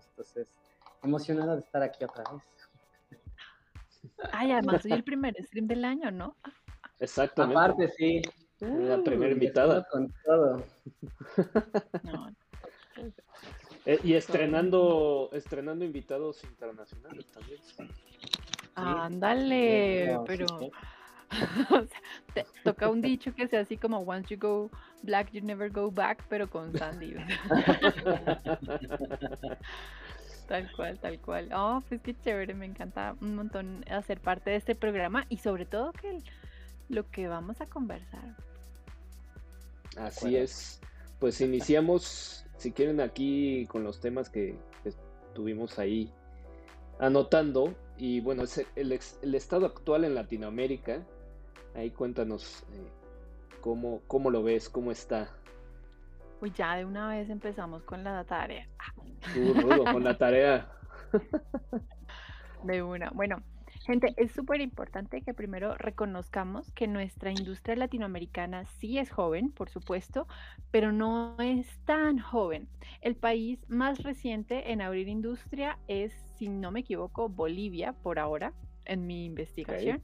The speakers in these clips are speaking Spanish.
todos. Entonces, emocionado de estar aquí otra vez. Ay, además soy el primer stream del año, ¿no? Exactamente. Aparte, sí. La primera invitada. Con todo. No, Eh, y estrenando, estrenando invitados internacionales también. Ándale, No, sí, pero sí. o sea, te toca un dicho que sea así como once you go black you never go back, pero con Sandy. tal cual, tal cual. Oh, pues qué chévere, me encanta un montón hacer parte de este programa y sobre todo que el- lo que vamos a conversar. Así es. Pues iniciamos, si quieren, aquí con los temas que que estuvimos ahí anotando. Y bueno, es el, ex- el estado actual en Latinoamérica. Ahí cuéntanos eh, cómo, cómo lo ves, cómo está. Uy, ya de una vez empezamos con la tarea. Tú, Rudo, con la tarea. De una. Bueno, gente, es súper importante que primero reconozcamos que nuestra industria latinoamericana sí es joven, por supuesto, pero no es tan joven. El país más reciente en abrir industria es, si no me equivoco, Bolivia, por ahora, en mi investigación,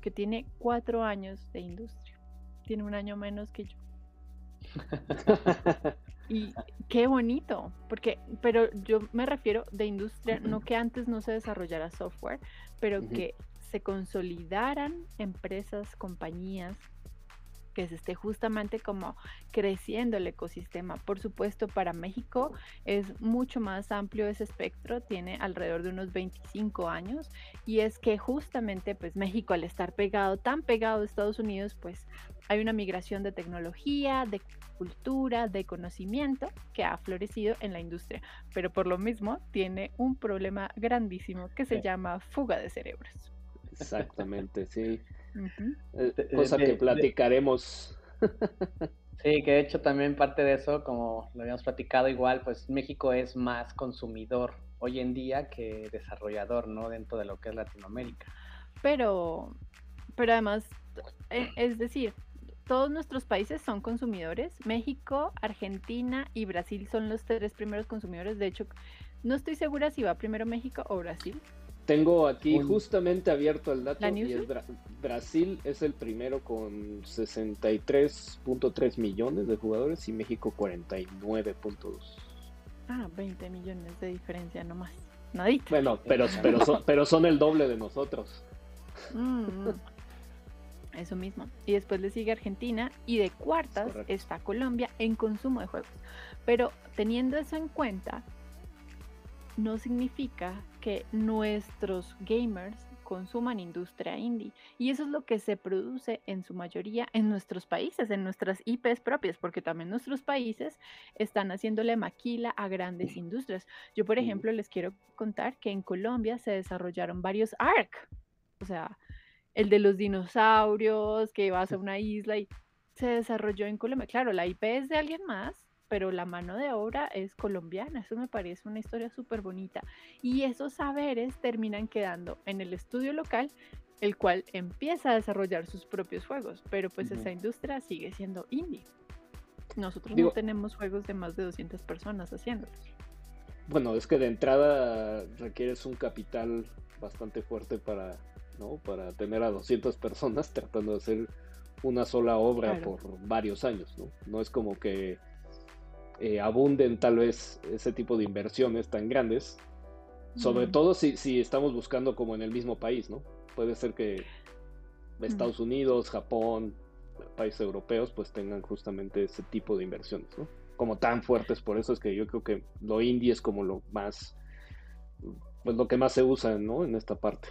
que tiene cuatro años de industria. Tiene un año menos que yo. Y qué bonito, porque, pero yo me refiero de industria, no que antes no se desarrollara software, pero que se consolidaran empresas, compañías, que se esté justamente como creciendo el ecosistema. Por supuesto, para México es mucho más amplio ese espectro, tiene alrededor de unos 25 años, y es que justamente pues México al estar pegado, tan pegado a Estados Unidos, pues hay una migración de tecnología, de cultura, de conocimiento que ha florecido en la industria, pero por lo mismo tiene un problema grandísimo que se Sí. llama fuga de cerebros. Exactamente, sí. Eh, cosa de- que de- platicaremos. Sí, que de hecho también parte de eso, como lo habíamos platicado igual, pues México es más consumidor hoy en día que desarrollador, ¿no? Dentro de lo que es Latinoamérica. Pero, pero además, eh, es decir, todos nuestros países son consumidores. México, Argentina y Brasil son los tres primeros consumidores. De hecho, no estoy segura si va primero México o Brasil. Tengo aquí Un- justamente abierto el dato ¿La y es Bra- Brasil es el primero con 63.3 millones de jugadores y México 49.2. Ah, 20 millones de diferencia nomás. Nadita. Bueno, pero, pero, son, pero son el doble de nosotros. Mm, mm. Eso mismo. Y después le sigue Argentina y de cuartas correcto. está Colombia en consumo de juegos. Pero teniendo eso en cuenta, no significa que nuestros gamers consuman industria indie. Y eso es lo que se produce en su mayoría en nuestros países, en nuestras IPs propias, porque también nuestros países están haciéndole maquila a grandes industrias. Yo, por ejemplo, les quiero contar que en Colombia se desarrollaron varios ARC. O sea, el de los dinosaurios, que vas a una isla y se desarrolló en Colombia. Claro, la IP es de alguien más, pero la mano de obra es colombiana. Eso me parece una historia súper bonita. Y esos saberes terminan quedando en el estudio local, el cual empieza a desarrollar sus propios juegos, pero pues esa industria sigue siendo indie. Nosotros Digo- no tenemos juegos de más de 200 personas haciéndolos. Bueno, es que de entrada requieres un capital bastante fuerte para, ¿no? para tener a 200 personas tratando de hacer una sola obra Claro. por varios años, ¿no? No es como que eh, abunden tal vez ese tipo de inversiones tan grandes, sobre Mm. todo si, si estamos buscando como en el mismo país, ¿no? Puede ser que Estados Unidos, Japón, países europeos, pues tengan justamente ese tipo de inversiones, ¿no? Como tan fuertes, por eso es que yo creo que lo indie es como lo más, pues lo que más se usa, ¿no? En esta parte.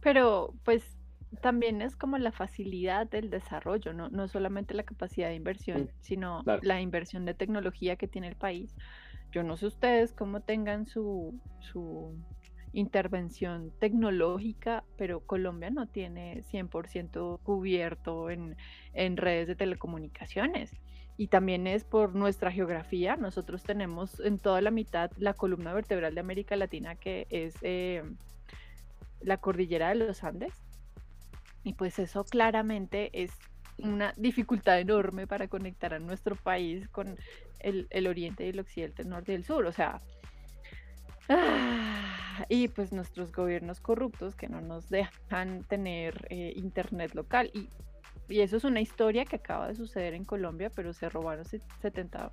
Pero pues también es como la facilidad del desarrollo, no, no solamente la capacidad de inversión, sino claro. la inversión de tecnología que tiene el país. Yo no sé ustedes cómo tengan su, su intervención tecnológica, pero Colombia no tiene 100% cubierto en, en redes de telecomunicaciones. Y también es por nuestra geografía. Nosotros tenemos en toda la mitad la columna vertebral de América Latina, que es eh, la cordillera de los Andes. Y pues eso claramente es una dificultad enorme para conectar a nuestro país con el, el oriente y el occidente, el norte y el sur. O sea, Ah, y pues nuestros gobiernos corruptos que no nos dejan tener eh, internet local. Y, y, eso es una historia que acaba de suceder en Colombia, pero se robaron 70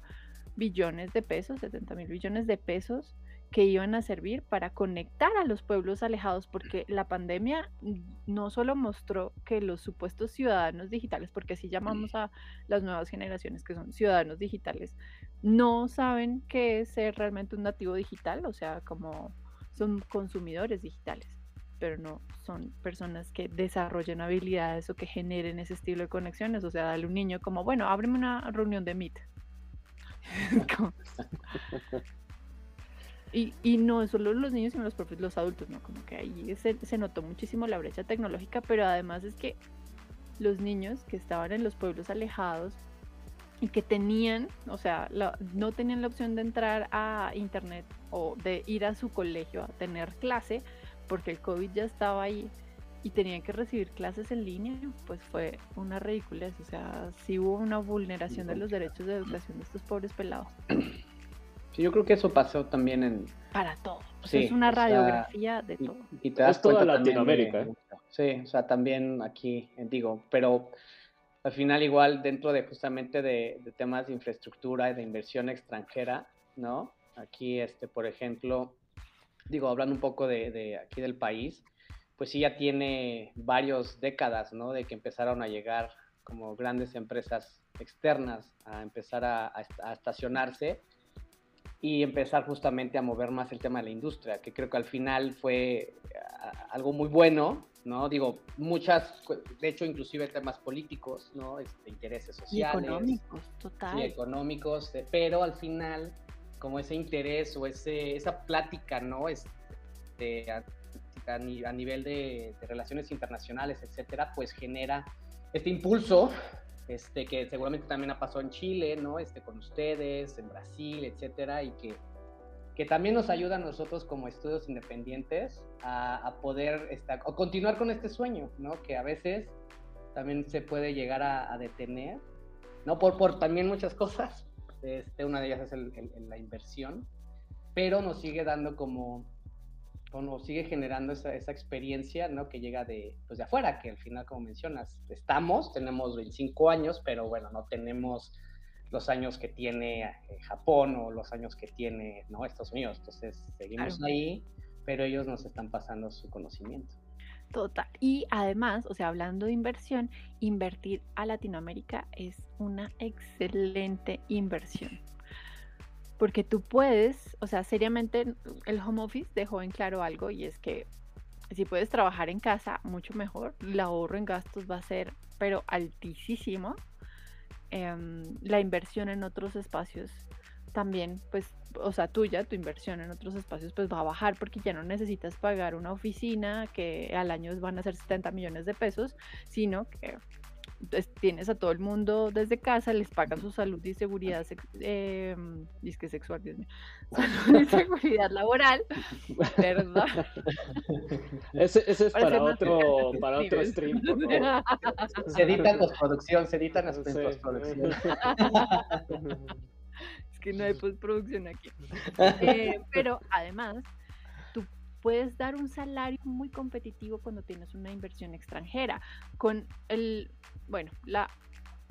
billones de pesos, 70 mil billones de pesos que iban a servir para conectar a los pueblos alejados, porque la pandemia no solo mostró que los supuestos ciudadanos digitales, porque así llamamos a las nuevas generaciones que son ciudadanos digitales, no saben qué es ser realmente un nativo digital, o sea, como son consumidores digitales, pero no son personas que desarrollen habilidades o que generen ese estilo de conexiones, o sea, dale un niño como, bueno, ábreme una reunión de Meet. Y, y, no solo los niños, sino los propios los adultos, ¿no? Como que ahí se, se, notó muchísimo la brecha tecnológica, pero además es que los niños que estaban en los pueblos alejados y que tenían, o sea, no tenían la opción de entrar a internet o de ir a su colegio a tener clase, porque el COVID ya estaba ahí y tenían que recibir clases en línea, pues fue una ridiculez, o sea, sí hubo una vulneración de los derechos de educación de estos pobres pelados. Sí, yo creo que eso pasó también en... Para todo. es una radiografía de todo. Y, te das toda Latinoamérica. ¿eh? sí, o sea, también aquí, digo, pero al final igual dentro de justamente de, temas de infraestructura y de inversión extranjera, ¿no? Aquí, este, por ejemplo, digo, hablando un poco de, aquí del país, pues sí ya tiene varias décadas, ¿no? De que empezaron a llegar como grandes empresas externas a empezar a estacionarse y empezar justamente a mover más el tema de la industria, que creo que al final fue algo muy bueno, ¿no? Digo, muchas, de hecho, inclusive temas políticos, ¿no? Este, intereses sociales. Y económicos, total. Sí, económicos, eh, pero al final, como ese interés o ese, esa plática, ¿no? Este, a, a, nivel de, de relaciones internacionales, etcétera, pues genera este impulso este, que seguramente también ha pasado en Chile, ¿no? Este, con ustedes, en Brasil, etcétera, y que, que también nos ayuda a nosotros como estudios independientes a, poder estar, o continuar con este sueño, ¿no? Que a veces también se puede llegar a, detener, ¿no? Por, por también muchas cosas, este, una de ellas es la inversión, pero nos sigue dando como bueno, sigue generando esa, esa, experiencia, ¿no? Que llega de, pues de afuera, que al final, como mencionas, estamos, tenemos 25 años, pero bueno, no tenemos los años que tiene eh, Japón o los años que tiene, ¿no? Estados Unidos. Entonces, seguimos ahí, pero ellos nos están pasando su conocimiento. Total. Y además, o sea, hablando de inversión, invertir a Latinoamérica es una excelente inversión porque tú puedes, o sea, seriamente el home office dejó en claro algo y es que si puedes trabajar en casa, mucho mejor, el ahorro en gastos va a ser, pero altísimo. Em, la inversión en otros espacios también, pues, o sea, tuya, tu inversión en otros espacios, pues va a bajar porque ya no necesitas pagar una oficina que al año van a ser 70 millones de pesos, sino que tienes a todo el mundo desde casa, les pagan su salud y seguridad, eh, que sexual, Dios mío, salud y seguridad laboral, ¿verdad? Ese, ese es para otro, para otro stream, por favor. Se edita en postproducción, se editan en postproducción. Es que no hay postproducción aquí. Eh, pero además, puedes dar un salario muy competitivo cuando tienes una inversión extranjera. Con el, bueno, la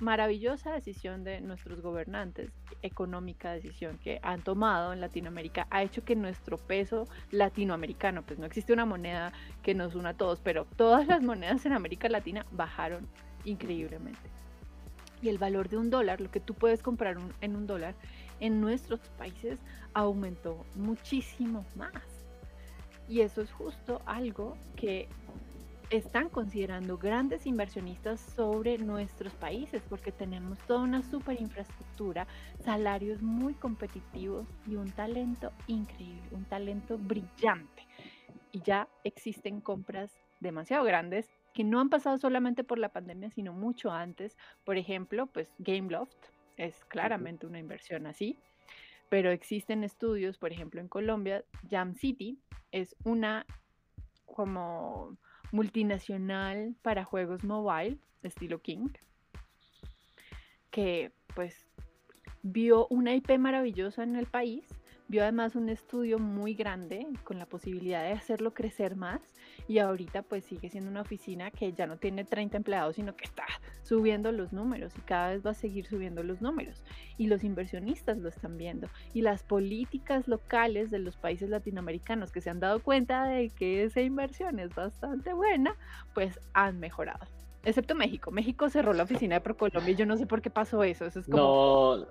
maravillosa decisión de nuestros gobernantes, económica decisión que han tomado en Latinoamérica, ha hecho que nuestro peso latinoamericano, pues no existe una moneda que nos una a todos, pero todas las monedas en América Latina bajaron increíblemente. Y el valor de un dólar, lo que tú puedes comprar en un dólar, en nuestros países aumentó muchísimo más. Y eso es justo algo que están considerando grandes inversionistas sobre nuestros países porque tenemos toda una super infraestructura, salarios muy competitivos y un talento increíble, un talento brillante. Y ya existen compras demasiado grandes que no han pasado solamente por la pandemia, sino mucho antes. Por ejemplo, pues Gameloft es claramente una inversión así pero existen estudios, por ejemplo en Colombia, Jam City es una como multinacional para juegos mobile, estilo King, que pues vio una IP maravillosa en el país, vio además un estudio muy grande con la posibilidad de hacerlo crecer más y ahorita pues sigue siendo una oficina que ya no tiene 30 empleados, sino que está subiendo los números y cada vez va a seguir subiendo los números. Y los inversionistas lo están viendo. Y las políticas locales de los países latinoamericanos que se han dado cuenta de que esa inversión es bastante buena, pues han mejorado. Excepto México. México cerró la oficina de ProColombia y yo no sé por qué pasó eso. eso es como... No,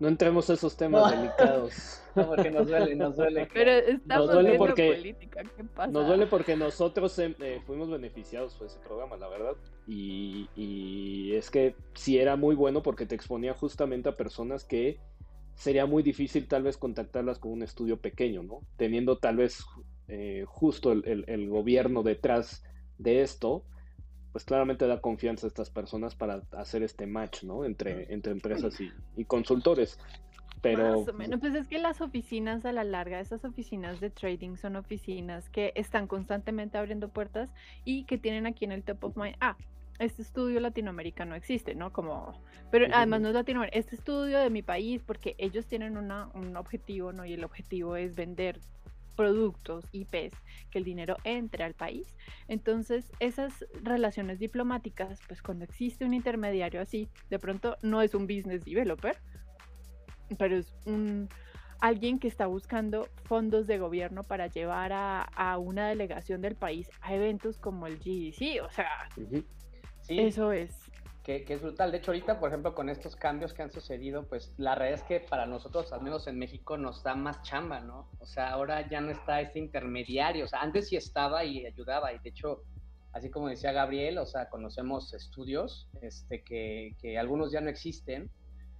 no entremos a esos temas delicados. No, porque nos duele, nos duele. Pero estamos Nos duele porque- política, ¿qué pasa? Nos duele porque nosotros eh, eh, fuimos beneficiados por ese programa, la verdad. Y, y es que sí era muy bueno porque te exponía justamente a personas que sería muy difícil tal vez contactarlas con un estudio pequeño, ¿no? Teniendo tal vez eh, justo el, el- el gobierno detrás de esto, pues claramente da confianza a estas personas para hacer este match, ¿no? Entre, entre empresas y, y consultores. Pero Más o menos, pues es que las oficinas a la larga, esas oficinas de trading son oficinas que están constantemente abriendo puertas y que tienen aquí en el top of mind, ah, este estudio latinoamericano existe, ¿no? Como, pero además no es latinoamericano, este estudio de mi país, porque ellos tienen una, un objetivo, ¿no? Y el objetivo es vender productos, IPs, que el dinero entre al país. Entonces, esas relaciones diplomáticas, pues cuando existe un intermediario así, de pronto no es un business developer, pero es un alguien que está buscando fondos de gobierno para llevar a, a una delegación del país a eventos como el GDC. O sea, ujú, Sí, eso es. Que, es brutal. De hecho, ahorita, por ejemplo, con estos cambios que han sucedido, pues la realidad es que para nosotros, al menos en México, nos da más chamba, ¿no? O sea, ahora ya no está ese intermediario. O sea, antes sí estaba y ayudaba. Y de hecho, así como decía Gabriel, o sea, conocemos estudios este, que, que algunos ya no existen,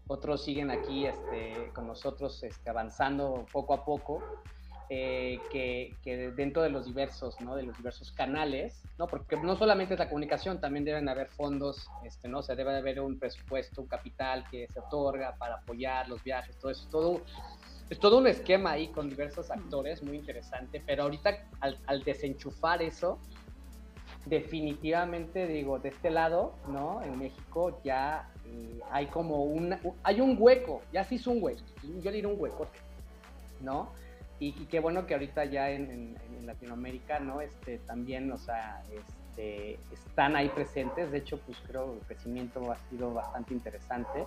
otros siguen aquí este, con nosotros este, avanzando poco a poco. Eh, que, que dentro de los diversos, ¿no? De los diversos canales, ¿no? Porque no solamente es la comunicación, también deben haber fondos, este, ¿no? O sea, debe haber un presupuesto, un capital que se otorga para apoyar los viajes, todo eso, todo, es todo un esquema ahí con diversos actores, muy interesante, pero ahorita al, al desenchufar eso, definitivamente digo, de este lado, ¿no? En México ya eh, hay como una, hay un hueco, ya se hizo un hueco, yo diría un hueco, ¿no? Y, qué bueno que ahorita ya en, Latinoamérica, ¿no? Este, también, o sea, este, están ahí presentes. De hecho, pues creo que el crecimiento ha sido bastante interesante.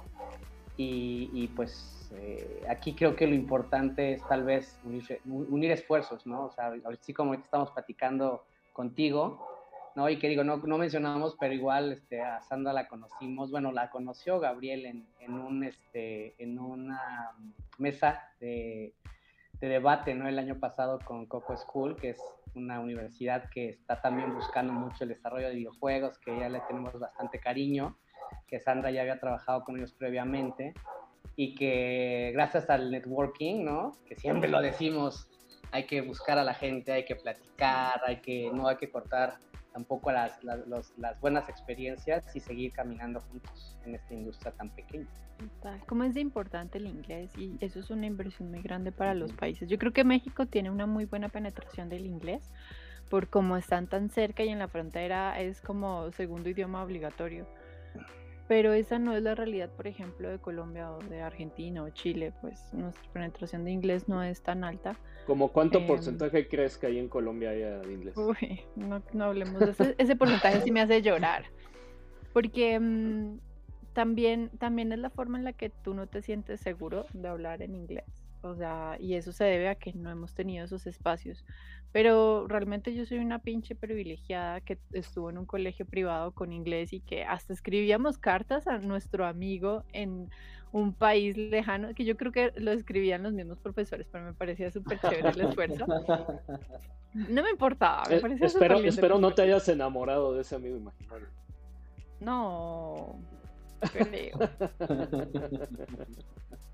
Y, y pues eh, aquí creo que lo importante es tal vez unir, unir, esfuerzos, ¿no? O sea, así como ahorita estamos platicando contigo, ¿no? Y que digo, no, no mencionamos, pero igual este, a Sandra la conocimos, bueno, la conoció Gabriel en, en, un, este, en una mesa de de debate ¿no? el año pasado con Coco School, que es una universidad que está también buscando mucho el desarrollo de videojuegos, que ya le tenemos bastante cariño, que Sandra ya había trabajado con ellos previamente y que gracias al networking, ¿no? que siempre lo decimos, hay que buscar a la gente, hay que platicar, hay que, no hay que cortar tampoco las, las, los, las buenas experiencias y seguir caminando juntos en esta industria tan pequeña. ¿Cómo es de importante el inglés? Y eso es una inversión muy grande para los países. Yo creo que México tiene una muy buena penetración del inglés, por como están tan cerca y en la frontera es como segundo idioma obligatorio. Pero esa no es la realidad, por ejemplo, de Colombia o de Argentina o Chile, pues nuestra penetración de inglés no es tan alta. ¿Como cuánto eh, porcentaje crees que hay en Colombia haya de inglés? Uy, no, no hablemos de ese, ese porcentaje, sí me hace llorar. Porque mmm, también, también es la forma en la que tú no te sientes seguro de hablar en inglés. O sea, y eso se debe a que no hemos tenido esos espacios. Pero realmente yo soy una pinche privilegiada que estuvo en un colegio privado con inglés y que hasta escribíamos cartas a nuestro amigo en un país lejano, que yo creo que lo escribían los mismos profesores, pero me parecía súper chévere el esfuerzo. No me importaba, me parecía eh, Espero, espero no te hayas enamorado de ese amigo imaginario. No, creo.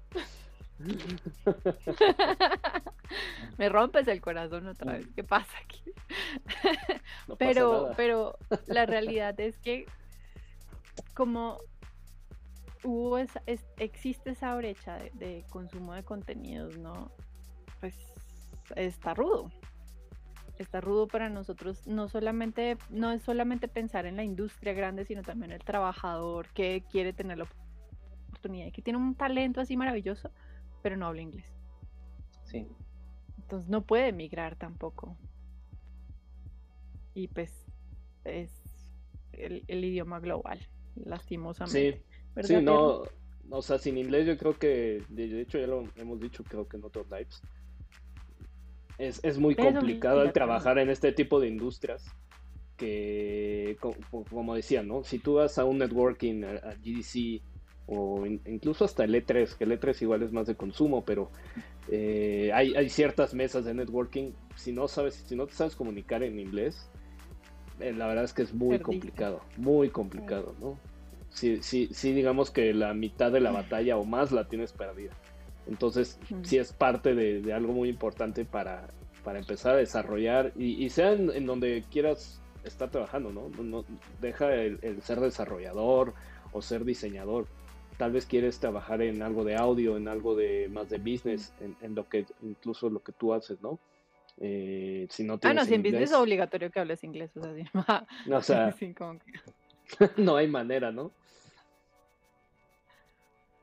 Me rompes el corazón otra vez. ¿Qué pasa aquí? No pasa pero, nada. pero la realidad es que como hubo esa, es, existe esa brecha de, de, consumo de contenidos, ¿no? Pues está rudo. Está rudo para nosotros, no solamente, no es solamente pensar en la industria grande, sino también el trabajador que quiere tener la oportunidad y que tiene un talento así maravilloso, pero no habla inglés. Sí. Entonces no puede migrar tampoco. Y pues es el, idioma global, lastimosamente. Sí, sí no, o sea, sin inglés yo creo que, de hecho ya lo hemos dicho creo que en otros lives, es, es muy complicado el trabajar en este tipo de industrias que, como, decía, ¿no? Si tú vas a un networking, a, GDC o incluso hasta el E3, que el E3 igual es más de consumo, pero eh, hay, hay, ciertas mesas de networking, si no sabes, si no te sabes comunicar en inglés, eh, la verdad es que es muy complicado, muy complicado, ¿no? Sí, sí, sí, digamos que la mitad de la batalla o más la tienes perdida. Entonces, sí es parte de, algo muy importante para, para, empezar a desarrollar y, sea en, donde quieras estar trabajando, ¿no? no, deja el, ser desarrollador o ser diseñador. Tal vez quieres trabajar en algo de audio, en algo de más de business, en, lo que incluso lo que tú haces, ¿no? Eh, si no ah, no, si en business es obligatorio que hables inglés, o sea, no hay manera, ¿no?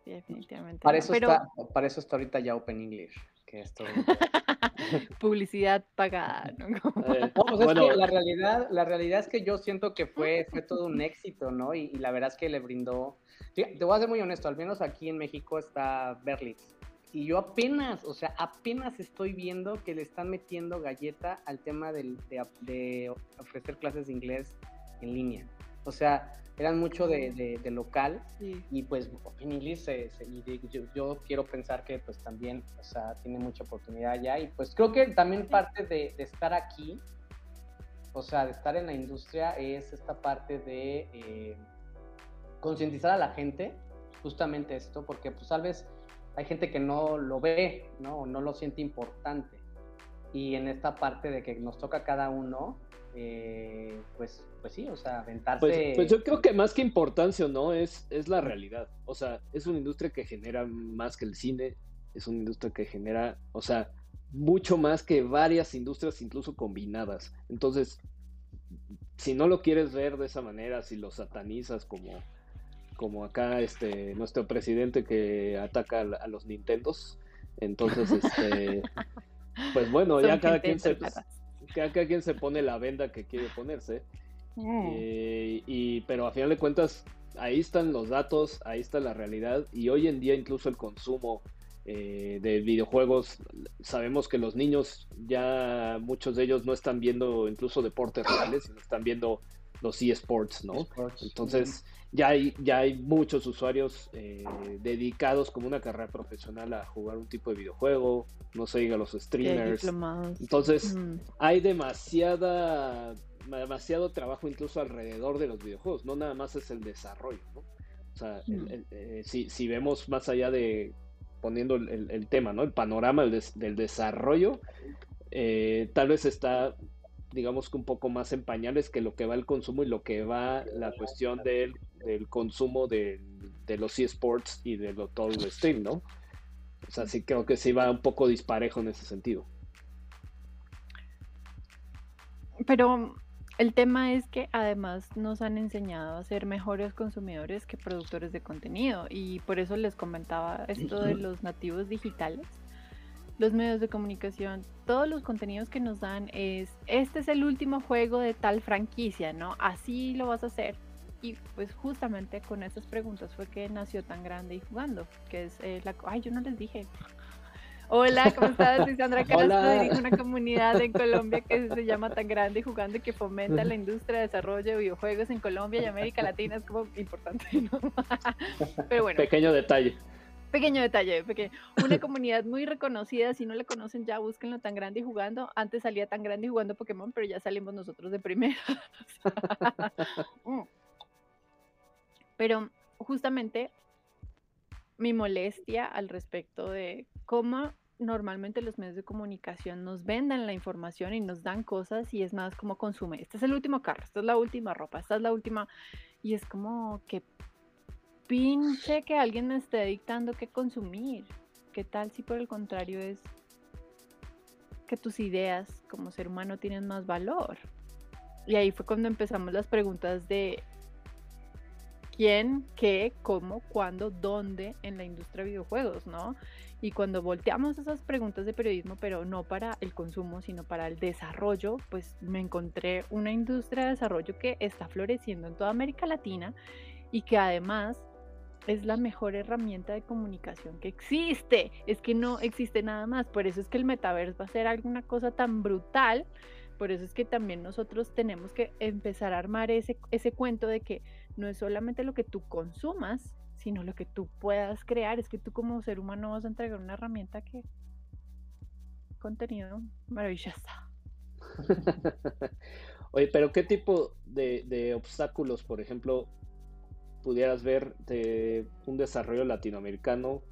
definitivamente. Para, eso está, para eso está ahorita ya Open English. Que esto... Publicidad pagada, ¿no? Eh, pues es que la realidad, la realidad es que yo siento que fue, fue todo un éxito, ¿no? Y, la verdad es que le brindó. Te voy a ser muy honesto, al menos aquí en México está Berlitz. Y yo apenas, o sea, apenas estoy viendo que le están metiendo galleta al tema de, de ofrecer clases de inglés en línea. O sea, eran mucho de, local y pues English yo, quiero pensar que pues también o sea, tiene mucha oportunidad allá y pues creo que también parte de, estar aquí, o sea, de estar en la industria es esta parte de eh, concientizar a la gente, justamente esto, porque pues tal vez hay gente que no lo ve, ¿no? O no lo siente importante. Y en esta parte de que nos toca a cada uno, eh, pues, pues sí, o sea, aventarse. Pues, pues, yo creo que más que importancia, ¿no? Es, es la realidad. O sea, es una industria que genera más que el cine, es una industria que genera, o sea, mucho más que varias industrias, incluso combinadas. Entonces, si no lo quieres ver de esa manera, si lo satanizas como, como acá este nuestro presidente que ataca a, los Nintendos, entonces, este, pues bueno, ya cada quien se cada, quien se pone la venda que quiere ponerse. Mm. Eh, y, pero a final de cuentas, ahí están los datos, ahí está la realidad. Y hoy en día incluso el consumo eh, de videojuegos, sabemos que los niños ya muchos de ellos no están viendo incluso deportes reales, sino están viendo los eSports, ¿no? Entonces, ya hay, ya hay muchos usuarios eh, dedicados como una carrera profesional a jugar un tipo de videojuego, no se diga los streamers. Entonces, hay demasiada demasiado trabajo incluso alrededor de los videojuegos, no nada más es el desarrollo, ¿no? O sea, eh, si, vemos más allá de poniendo el, tema, ¿no? El panorama del desarrollo, eh, tal vez está digamos que un poco más en pañales que lo que va el consumo y lo que va la cuestión del, consumo de, los eSports y de lo, todo el stream, ¿no? O sea, sí creo que sí va un poco disparejo en ese sentido. Pero el tema es que además nos han enseñado a ser mejores consumidores que productores de contenido y por eso les comentaba esto de los nativos digitales los medios de comunicación, todos los contenidos que nos dan es, este es el último juego de tal franquicia, ¿no? Así lo vas a hacer. Y pues justamente con esas preguntas fue que nació tan grande y jugando, que es eh, la... Ay, yo no les dije. Hola, ¿cómo estás? Soy Sandra Castro, dirijo una comunidad en Colombia que se llama Tan Grande y Jugando y que fomenta la industria de desarrollo de videojuegos en Colombia y América Latina. Es como importante, ¿no? Pero bueno. Pequeño detalle pequeño detalle, porque una comunidad muy reconocida, si no la conocen ya búsquenlo tan grande y jugando. Antes salía tan grande y jugando Pokémon, pero ya salimos nosotros de primera. Mm. pero justamente mi molestia al respecto de cómo normalmente los medios de comunicación nos vendan la información y nos dan cosas y es más como consume. Este es el último carro, esta es la última ropa, esta es la última. Y es como que pinche que alguien me esté dictando qué consumir. ¿Qué tal si por el contrario es que tus ideas como ser humano tienen más valor? Y ahí fue cuando empezamos las preguntas de quién, qué, cómo, cuándo, dónde en la industria de videojuegos, ¿no? Y cuando volteamos esas preguntas de periodismo, pero no para el consumo, sino para el desarrollo, pues me encontré una industria de desarrollo que está floreciendo en toda América Latina y que además es la mejor herramienta de comunicación que existe. Es que no existe nada más. Por eso es que el metaverso va a ser alguna cosa tan brutal. Por eso es que también nosotros tenemos que empezar a armar ese, ese cuento de que no es solamente lo que tú consumas, sino lo que tú puedas crear. Es que tú como ser humano vas a entregar una herramienta que... Contenido maravilloso. Oye, pero ¿qué tipo de, de obstáculos, por ejemplo, pudieras ver de un desarrollo latinoamericano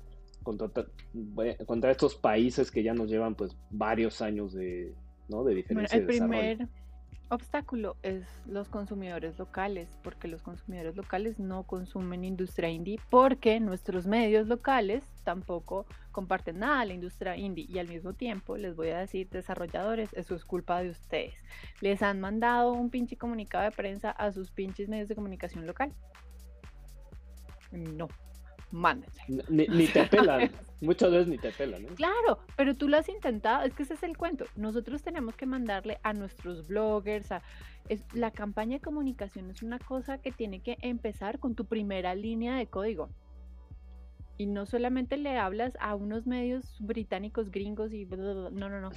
contra, contra estos países que ya nos llevan pues varios años de, ¿no? de diferencia el primer obstáculo es los consumidores locales, porque los consumidores locales no consumen industria indie, porque nuestros medios locales tampoco comparten nada a la industria indie y al mismo tiempo les voy a decir, desarrolladores, eso es culpa de ustedes. Les han mandado un pinche comunicado de prensa a sus pinches medios de comunicación local no, mándense. Ni, te pelan, muchas veces ni te pelan. Claro, pero tú lo has intentado, es que ese es el cuento. Nosotros tenemos que mandarle a nuestros bloggers, a, es, la campaña de comunicación es una cosa que tiene que empezar con tu primera línea de código. Y no solamente le hablas a unos medios británicos, gringos y... no, no, no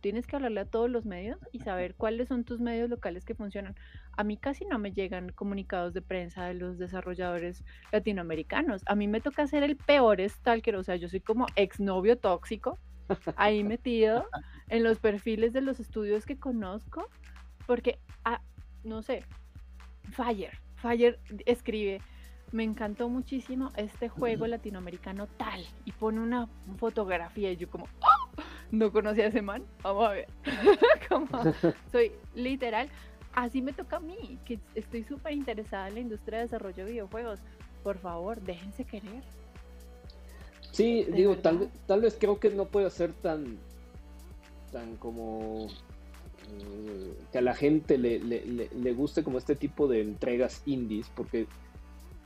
tienes que hablarle a todos los medios y saber cuáles son tus medios locales que funcionan. A mí casi no me llegan comunicados de prensa de los desarrolladores latinoamericanos. A mí me toca ser el peor stalker, o sea, yo soy como exnovio tóxico, ahí metido en los perfiles de los estudios que conozco, porque, ah, no sé, Fire, Fire escribe, me encantó muchísimo este juego latinoamericano tal, y pone una fotografía y yo como, ¡Oh! No conocía a ese man, vamos a ver. Como soy literal, así me toca a mí, que estoy súper interesada en la industria de desarrollo de videojuegos. Por favor, déjense querer. Sí, digo, tal, tal vez creo que no puede ser tan, tan como eh, que a la gente le, le, le, guste como este tipo de entregas indies, porque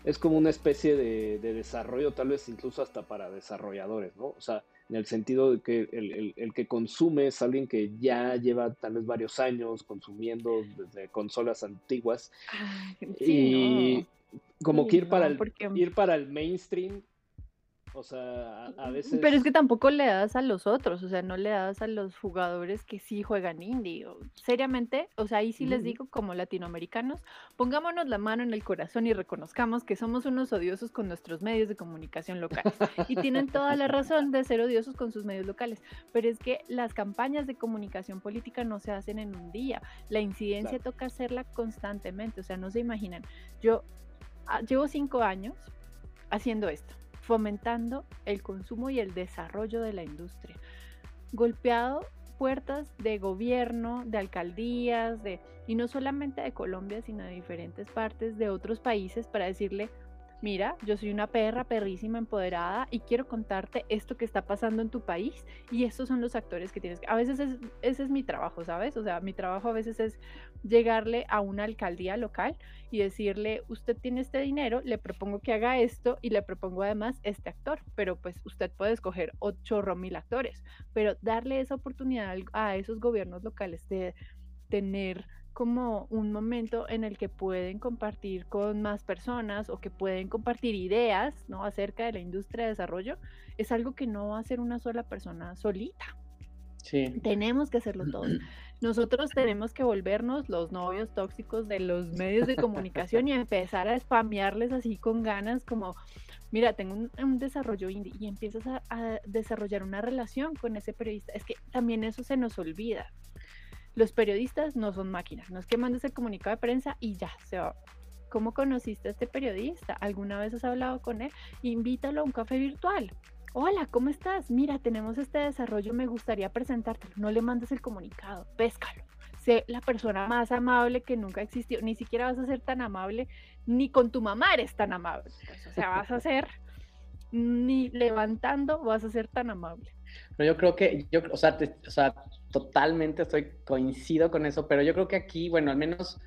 es como una especie de, de, desarrollo, tal vez incluso hasta para desarrolladores, ¿no? O sea, en el sentido de que el, que consume es alguien que ya lleva tal vez varios años consumiendo desde consolas antiguas. Y como que ir para el ir para el mainstream o sea, a, veces... Pero es que tampoco le das a los otros, o sea, no le das a los jugadores que sí juegan indie. seriamente, o sea, ahí sí les digo como latinoamericanos, pongámonos la mano en el corazón y reconozcamos que somos unos odiosos con nuestros medios de comunicación locales. Y tienen toda la razón de ser odiosos con sus medios locales. Pero es que las campañas de comunicación política no se hacen en un día. La incidencia toca hacerla constantemente, o sea, no se imaginan. Yo ah, llevo cinco años haciendo esto fomentando el consumo y el desarrollo de la industria. Golpeado puertas de gobierno, de alcaldías, y no solamente de Colombia, sino de diferentes partes de otros países para decirle, mira, yo soy una perra, perrísima, empoderada y quiero contarte esto que está pasando en tu país y estos son los actores que tienes que... A veces ese es mi trabajo, ¿sabes? O sea, mi trabajo a veces es llegarle a una alcaldía local y decirle, usted tiene este dinero, le propongo que haga esto y le propongo además este actor, pero pues usted puede escoger ocho mil actores, pero darle esa oportunidad a esos gobiernos locales de tener como un momento en el que pueden compartir con más personas o que pueden compartir ideas ¿no? acerca de la industria de desarrollo, es algo que no va a ser una sola persona solita. Sí. Tenemos que hacerlo todos. Nosotros tenemos que volvernos los novios tóxicos de los medios de comunicación y empezar a spamearles así con ganas como, mira, tengo un, desarrollo indie y empiezas a, a desarrollar una relación con ese periodista. Es que también eso se nos olvida los periodistas no son máquinas, no es que mandes el comunicado de prensa y ya se va. ¿Cómo conociste a este periodista? ¿Alguna vez has hablado con él? Invítalo a un café virtual. Hola, ¿cómo estás? Mira, tenemos este desarrollo, me gustaría presentártelo. No le mandes el comunicado, péscalo. Sé la persona más amable que nunca existió. Ni siquiera vas a ser tan amable, ni con tu mamá eres tan amable. o sea, vas a ser, ni levantando vas a ser tan amable. Pero yo creo que, yo, o sea, o sea, totalmente estoy coincido con eso, pero yo creo que aquí, bueno, al menos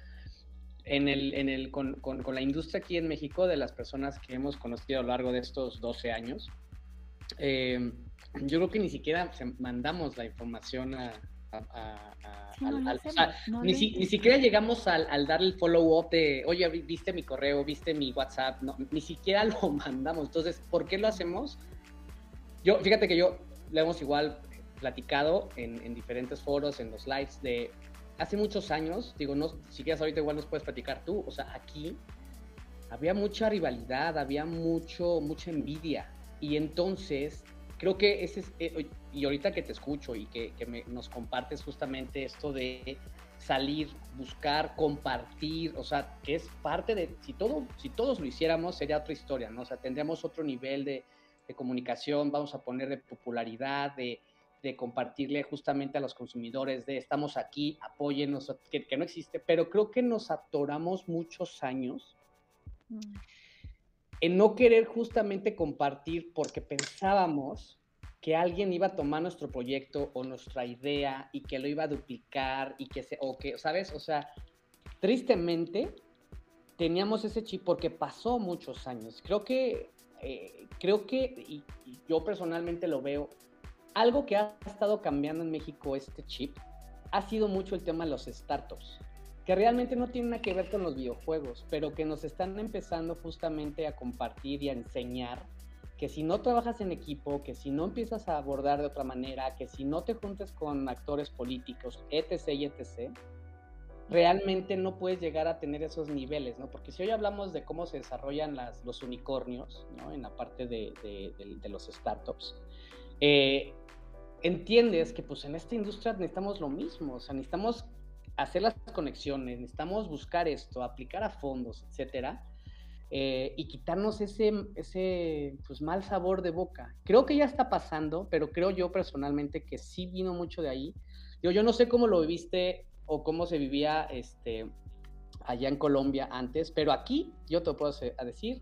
en el, en el, con, con, la industria aquí en México, de las personas que hemos conocido a lo largo de estos 12 años, eh, yo creo que ni siquiera mandamos la información a, ni, siquiera llegamos al, al dar el follow-up de, oye, viste mi correo, viste mi WhatsApp, no, ni siquiera lo mandamos. Entonces, ¿por qué lo hacemos? Yo, fíjate que yo lo hemos igual platicado en, en diferentes foros, en los lives, de hace muchos años, digo, no, si quieres ahorita igual nos puedes platicar tú, o sea, aquí había mucha rivalidad, había mucho, mucha envidia. Y entonces, creo que ese es, eh, y ahorita que te escucho y que, nos compartes justamente esto de salir, buscar, compartir, o sea, que es parte de, si, todo, si todos lo hiciéramos, sería otra historia, ¿no? O sea, tendríamos otro nivel de, de comunicación, vamos a poner de popularidad, de, de compartirle justamente a los consumidores de estamos aquí, apóyenos, que, que no existe, pero creo que nos atoramos muchos años mm. en no querer justamente compartir porque pensábamos que alguien iba a tomar nuestro proyecto o nuestra idea y que lo iba a duplicar y que se, o que, ¿sabes? O sea, tristemente teníamos ese chip porque pasó muchos años. Creo que, eh, creo que, y yo personalmente lo veo, algo que ha estado cambiando en México este chip ha sido mucho el tema de los startups, que realmente no tienen nada que ver con los videojuegos, pero que nos están empezando justamente a compartir y a enseñar que si no trabajas en equipo, que si no empiezas a abordar de otra manera, que si no te juntes con actores políticos, etc. etc., realmente no puedes llegar a tener esos niveles, ¿no? Porque si hoy hablamos de cómo se desarrollan las, los unicornios, ¿no? En la parte de, de los startups, eh, entiendes que pues en esta industria necesitamos lo mismo, o sea, necesitamos hacer las conexiones, necesitamos buscar esto, aplicar a fondos, etcétera, eh, y quitarnos ese, ese pues, mal sabor de boca. Creo que ya está pasando, pero creo yo personalmente que sí vino mucho de ahí. Yo, yo no sé cómo lo viviste o cómo se vivía este, allá en Colombia antes, pero aquí yo te puedo decir,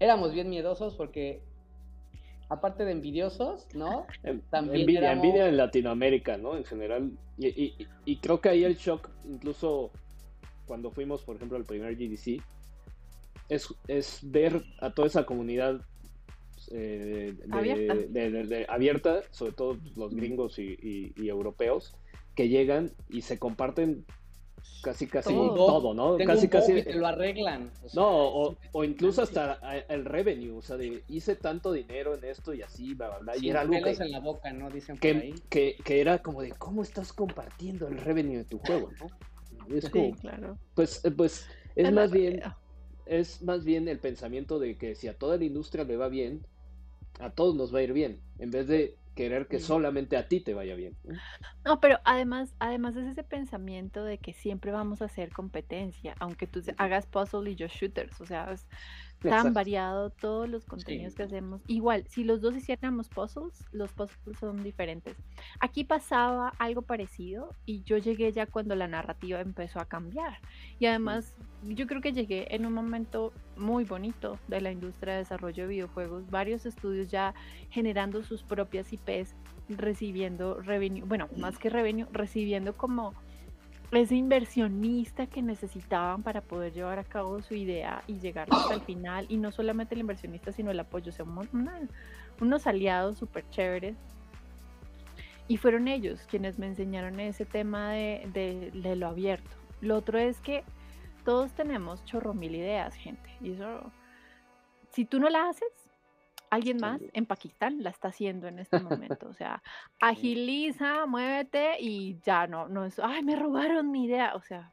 éramos bien miedosos porque aparte de envidiosos, ¿no? También envidia, envidia en Latinoamérica, ¿no? En general. Y, creo que ahí el shock, incluso cuando fuimos, por ejemplo, al primer GDC, es, ver a toda esa comunidad eh, abierta. sobre todo los gringos y, europeos, que llegan y se comparten casi casi todo, ¿no? casi casi lo arreglan. no, o, incluso hasta el revenue, o sea, de hice tanto dinero en esto y así, bla, bla, y era algo que, en la boca, ¿no? Dicen que, por ahí. Que, que, era como de cómo estás compartiendo el revenue de tu juego, ¿no? Es como, claro. pues, eh, pues es más bien es más bien el pensamiento de que si a toda la industria le va bien, a todos nos va a ir bien, en vez de querer que solamente a ti te vaya bien. ¿no? pero además, además es ese pensamiento de que siempre vamos a hacer competencia, aunque tú hagas puzzle y yo shooters, o sea, es tan variado todos los contenidos que hacemos. Igual, si los dos hiciéramos puzzles, los puzzles son diferentes. Aquí pasaba algo parecido y yo llegué ya cuando la narrativa empezó a cambiar. Y además, yo creo que llegué en un momento muy bonito de la industria de desarrollo de videojuegos, varios estudios ya generando sus propias IPs, recibiendo revenue, bueno, más que revenue, recibiendo como ese inversionista que necesitaban para poder llevar a cabo su idea y llegar hasta el final. Y no solamente el inversionista, sino el apoyo. O sea, unos aliados súper chéveres. Y fueron ellos quienes me enseñaron ese tema de, de, lo abierto. Lo otro es que todos tenemos chorro mil ideas, gente. Y eso, si tú no la haces, alguien más en Pakistán la está haciendo en este momento. O sea, agiliza, muévete y ya no, no es, ay, me robaron mi idea. O sea,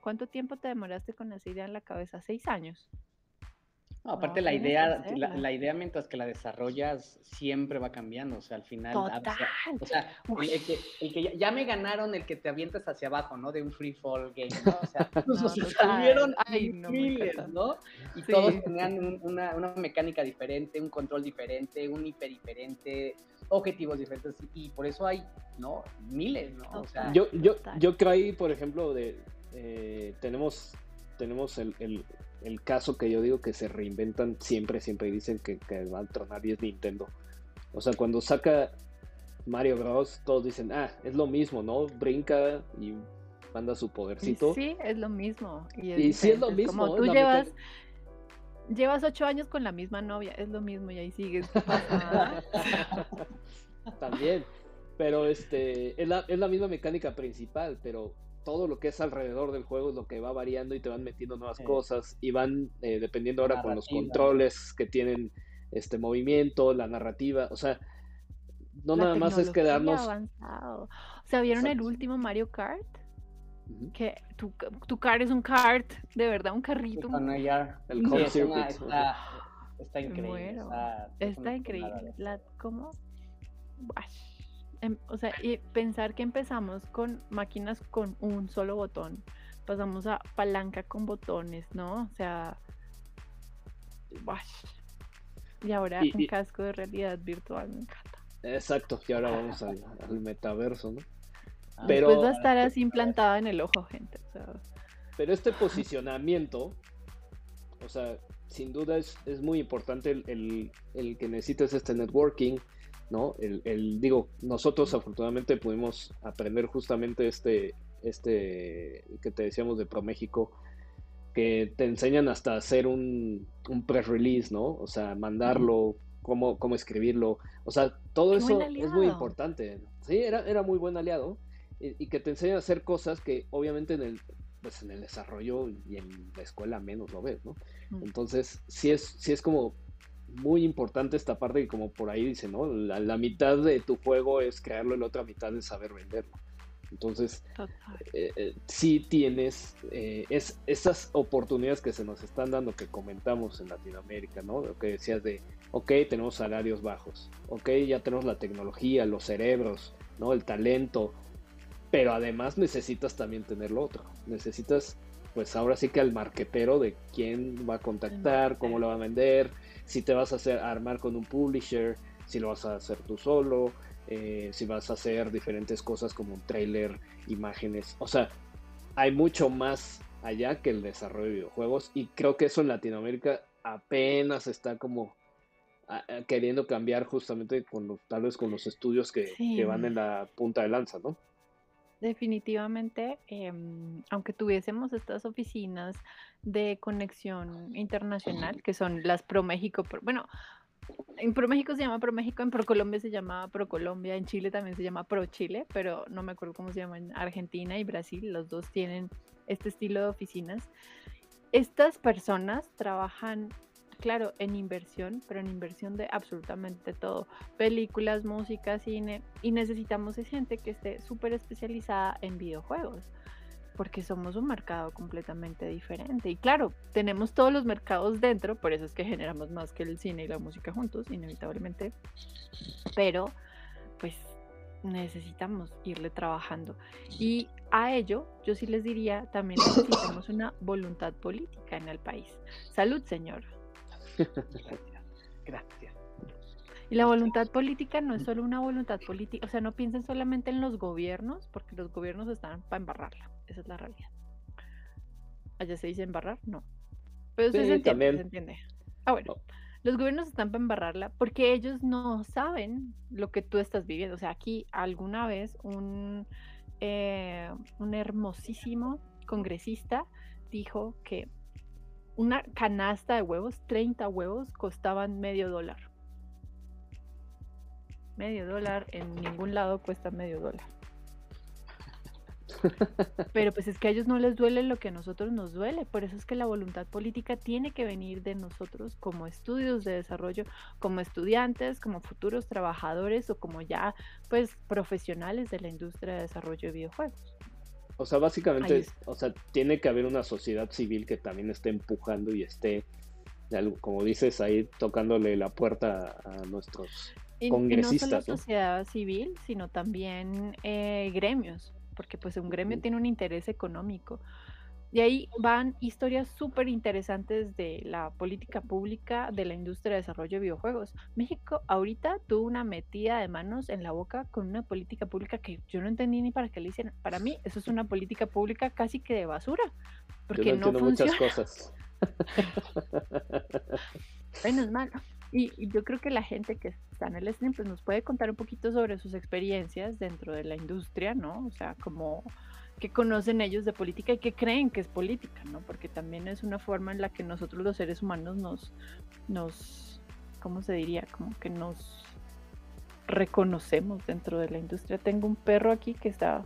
¿cuánto tiempo te demoraste con esa idea en la cabeza? ¿Seis años? Aparte la idea, la, idea mientras que la desarrollas siempre va cambiando, o sea, al final, o sea, el, que, ya, me ganaron el que te avientas hacia abajo, ¿no? De un free fall game, ¿no? O sea, salieron miles, ¿no? Y todos tenían una, una, mecánica diferente, un control diferente, un hiper diferente, objetivos diferentes, y por eso hay, ¿no? Miles, ¿no? O sea, yo, yo, yo creo ahí, por ejemplo, de eh, tenemos tenemos el, el caso que yo digo que se reinventan siempre, siempre dicen que, que va a tronar y es Nintendo. O sea, cuando saca Mario Bros, todos dicen, ah, es lo mismo, ¿no? Brinca y manda su podercito. Sí, es lo mismo. Y, y sí es lo mismo. Como tú llevas, llevas ocho años con la misma novia, es lo mismo y ahí sigues. También. Pero este, es la, es la misma mecánica principal, pero todo lo que es alrededor del juego es lo que va variando y te van metiendo nuevas cosas y van eh, dependiendo ahora con los controles que tienen este movimiento, la narrativa, o sea, no nada más es quedarnos. Avanzado. O sea, ¿vieron el último Mario Kart? Que tu, tu car es un kart, de verdad, un carrito. el está, increíble. Está, increíble. La, ¿Cómo? Em, o sea, y pensar que empezamos con máquinas con un solo botón, pasamos a palanca con botones, ¿no? O sea, y ahora un casco de realidad virtual, me encanta. Exacto, y ahora vamos al, metaverso, ¿no? Ah, pero, Después va a estar así implantada en el ojo, gente. Pero este posicionamiento, o sea, sin duda es, es muy importante el, el, que necesites este networking, ¿no? El, digo, nosotros afortunadamente pudimos aprender justamente este, este que te decíamos de ProMéxico, que te enseñan hasta hacer un, un press release, ¿no? O sea, mandarlo, cómo, cómo escribirlo. O sea, todo eso es muy importante. Sí, era, era muy buen aliado. Y, que te enseñan a hacer cosas que obviamente en el, pues en el desarrollo y en la escuela menos lo ves, ¿no? Entonces, sí es, sí es como muy importante esta parte que como por ahí dice, ¿no? La, mitad de tu juego es crearlo y la otra mitad es saber venderlo. Entonces, eh, eh, sí tienes eh, es, esas oportunidades que se nos están dando, que comentamos en Latinoamérica, ¿no? Lo que decías de, ok, tenemos salarios bajos, ok, ya tenemos la tecnología, los cerebros, ¿no? El talento, pero además necesitas también tener lo otro. Necesitas, pues ahora sí que al marquetero de quién va a contactar, cómo lo va a vender, si te vas a hacer armar con un publisher, si lo vas a hacer tú solo, eh, si vas a hacer diferentes cosas como un trailer, imágenes. O sea, hay mucho más allá que el desarrollo de videojuegos y creo que eso en Latinoamérica apenas está como queriendo cambiar justamente con tal vez con los estudios que, que, van en la punta de lanza, ¿no? Definitivamente, em, aunque tuviésemos estas oficinas de conexión internacional, que son las ProMéxico, bueno, en ProMéxico se llama ProMéxico, en ProColombia se llama ProColombia, en Chile también se llama ProChile, pero no me acuerdo cómo se llama en Argentina y Brasil, los dos tienen este estilo de oficinas. Estas personas trabajan claro, en inversión, pero en inversión de absolutamente todo, películas, música, cine, y necesitamos gente que esté súper especializada en videojuegos, porque somos un mercado completamente diferente. Y claro, tenemos todos los mercados dentro, por eso es que generamos más que el cine y la música juntos, inevitablemente, pero pues necesitamos irle trabajando. Y a ello, yo sí les diría, también necesitamos una voluntad política en el país. Salud, señor. Gracias. Gracias. Y la voluntad política no es solo una voluntad política, o sea, no piensen solamente en los gobiernos, porque los gobiernos están para embarrarla, esa es la realidad. ¿Allá se dice embarrar? No. Pero se, entiende, se entiende. Ah, bueno. Los gobiernos están para embarrarla porque ellos no saben lo que tú estás viviendo. O sea, aquí alguna vez un, eh, un hermosísimo congresista dijo que una canasta de huevos, 30 huevos, costaban medio dólar. Medio dólar en ningún lado cuesta medio dólar. Pero pues es que a ellos no les duele lo que a nosotros nos duele. Por eso es que la voluntad política tiene que venir de nosotros como estudios de desarrollo, como estudiantes, como futuros trabajadores o como ya pues profesionales de la industria de desarrollo de videojuegos. O sea, básicamente, o sea, tiene que haber una sociedad civil que también esté empujando y esté, como dices, ahí tocándole la puerta a nuestros congresistas. no solo sociedad civil, sino también eh, gremios, porque pues un gremio tiene un interés económico. Y ahí van historias súper interesantes de la política pública de la industria de desarrollo de videojuegos. México ahorita tuvo una metida de manos en la boca con una política pública que yo no entendí ni para qué le hicieron. Para mí eso es una política pública casi que de basura, porque no, funciona. muchas cosas. Menos mal. Y, y, yo creo que la gente que está en el stream pues nos puede contar un poquito sobre sus experiencias dentro de la industria, ¿no? O sea, como que conocen ellos de política y que creen que es política, ¿no? Porque también es una forma en la que nosotros los seres humanos nos, nos, ¿cómo se diría? Como que nos reconocemos dentro de la industria. Tengo un perro aquí que está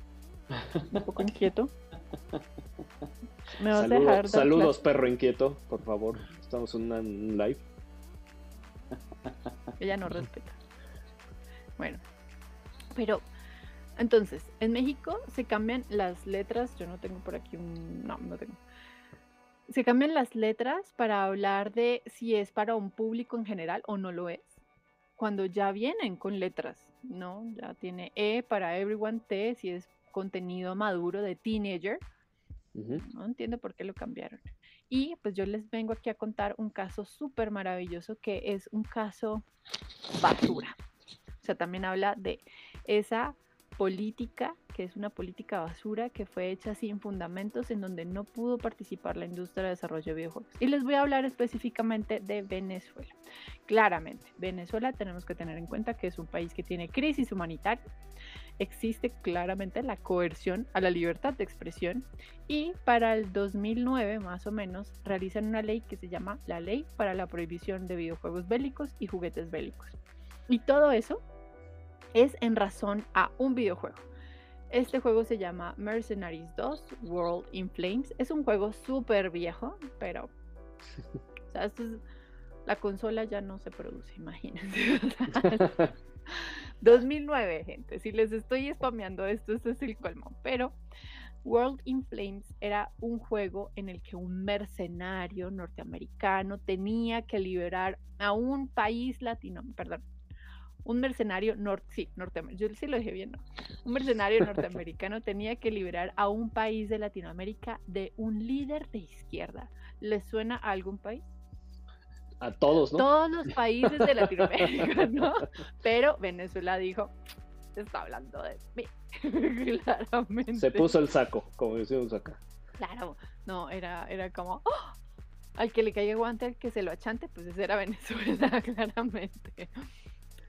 un poco inquieto. ¿Me vas a dejar saludos, perro inquieto, por favor. Estamos en un live. Ella no respeta. Bueno, pero entonces, en México se cambian las letras. Yo no tengo por aquí un. No, no tengo. Se cambian las letras para hablar de si es para un público en general o no lo es. Cuando ya vienen con letras, ¿no? Ya tiene E para everyone, T si es contenido maduro de teenager. No entiendo por qué lo cambiaron. Y pues yo les vengo aquí a contar un caso súper maravilloso que es un caso basura. O sea, también habla de esa política, que es una política basura que fue hecha sin fundamentos, en donde no pudo participar la industria de desarrollo de videojuegos. Y les voy a hablar específicamente de Venezuela. Claramente, Venezuela tenemos que tener en cuenta que es un país que tiene crisis humanitaria. Existe claramente la coerción a la libertad de expresión y para el 2009 más o menos realizan una ley que se llama la Ley para la Prohibición de Videojuegos Bélicos y Juguetes Bélicos. Y todo eso es en razón a un videojuego. Este juego se llama Mercenaries 2 World in Flames. Es un juego súper viejo, pero o sea, la consola ya no se produce, imagínense. 2009, gente. Si les estoy spameando esto, esto es el colmo. Pero World in Flames era un juego en el que un mercenario norteamericano tenía que liberar a un país latino, perdón, un mercenario norte, sí, norteamericano, yo sí lo dije bien, ¿no? Un mercenario norteamericano tenía que liberar a un país de Latinoamérica de un líder de izquierda. ¿Les suena a algún país? A todos, ¿no? Todos los países de Latinoamérica, ¿no? Pero Venezuela dijo, está hablando de mí, claramente. Se puso el saco, como decimos acá. Claro, no, era, era como, ¡oh! al que le caiga guante, al que se lo achante, pues ese era Venezuela, claramente.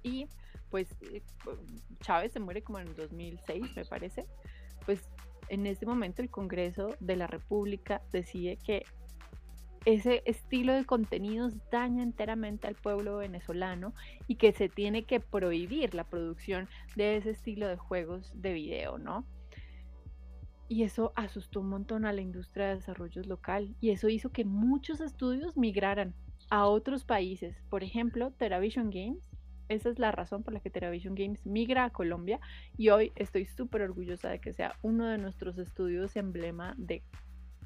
Y pues eh, Chávez se muere como en 2006, me parece. Pues en ese momento el Congreso de la República decide que ese estilo de contenidos daña enteramente al pueblo venezolano y que se tiene que prohibir la producción de ese estilo de juegos de video, ¿no? Y eso asustó un montón a la industria de desarrollo local y eso hizo que muchos estudios migraran a otros países. Por ejemplo, Teravision Games esa es la razón por la que TeraVision Games migra a Colombia y hoy estoy súper orgullosa de que sea uno de nuestros estudios emblema de,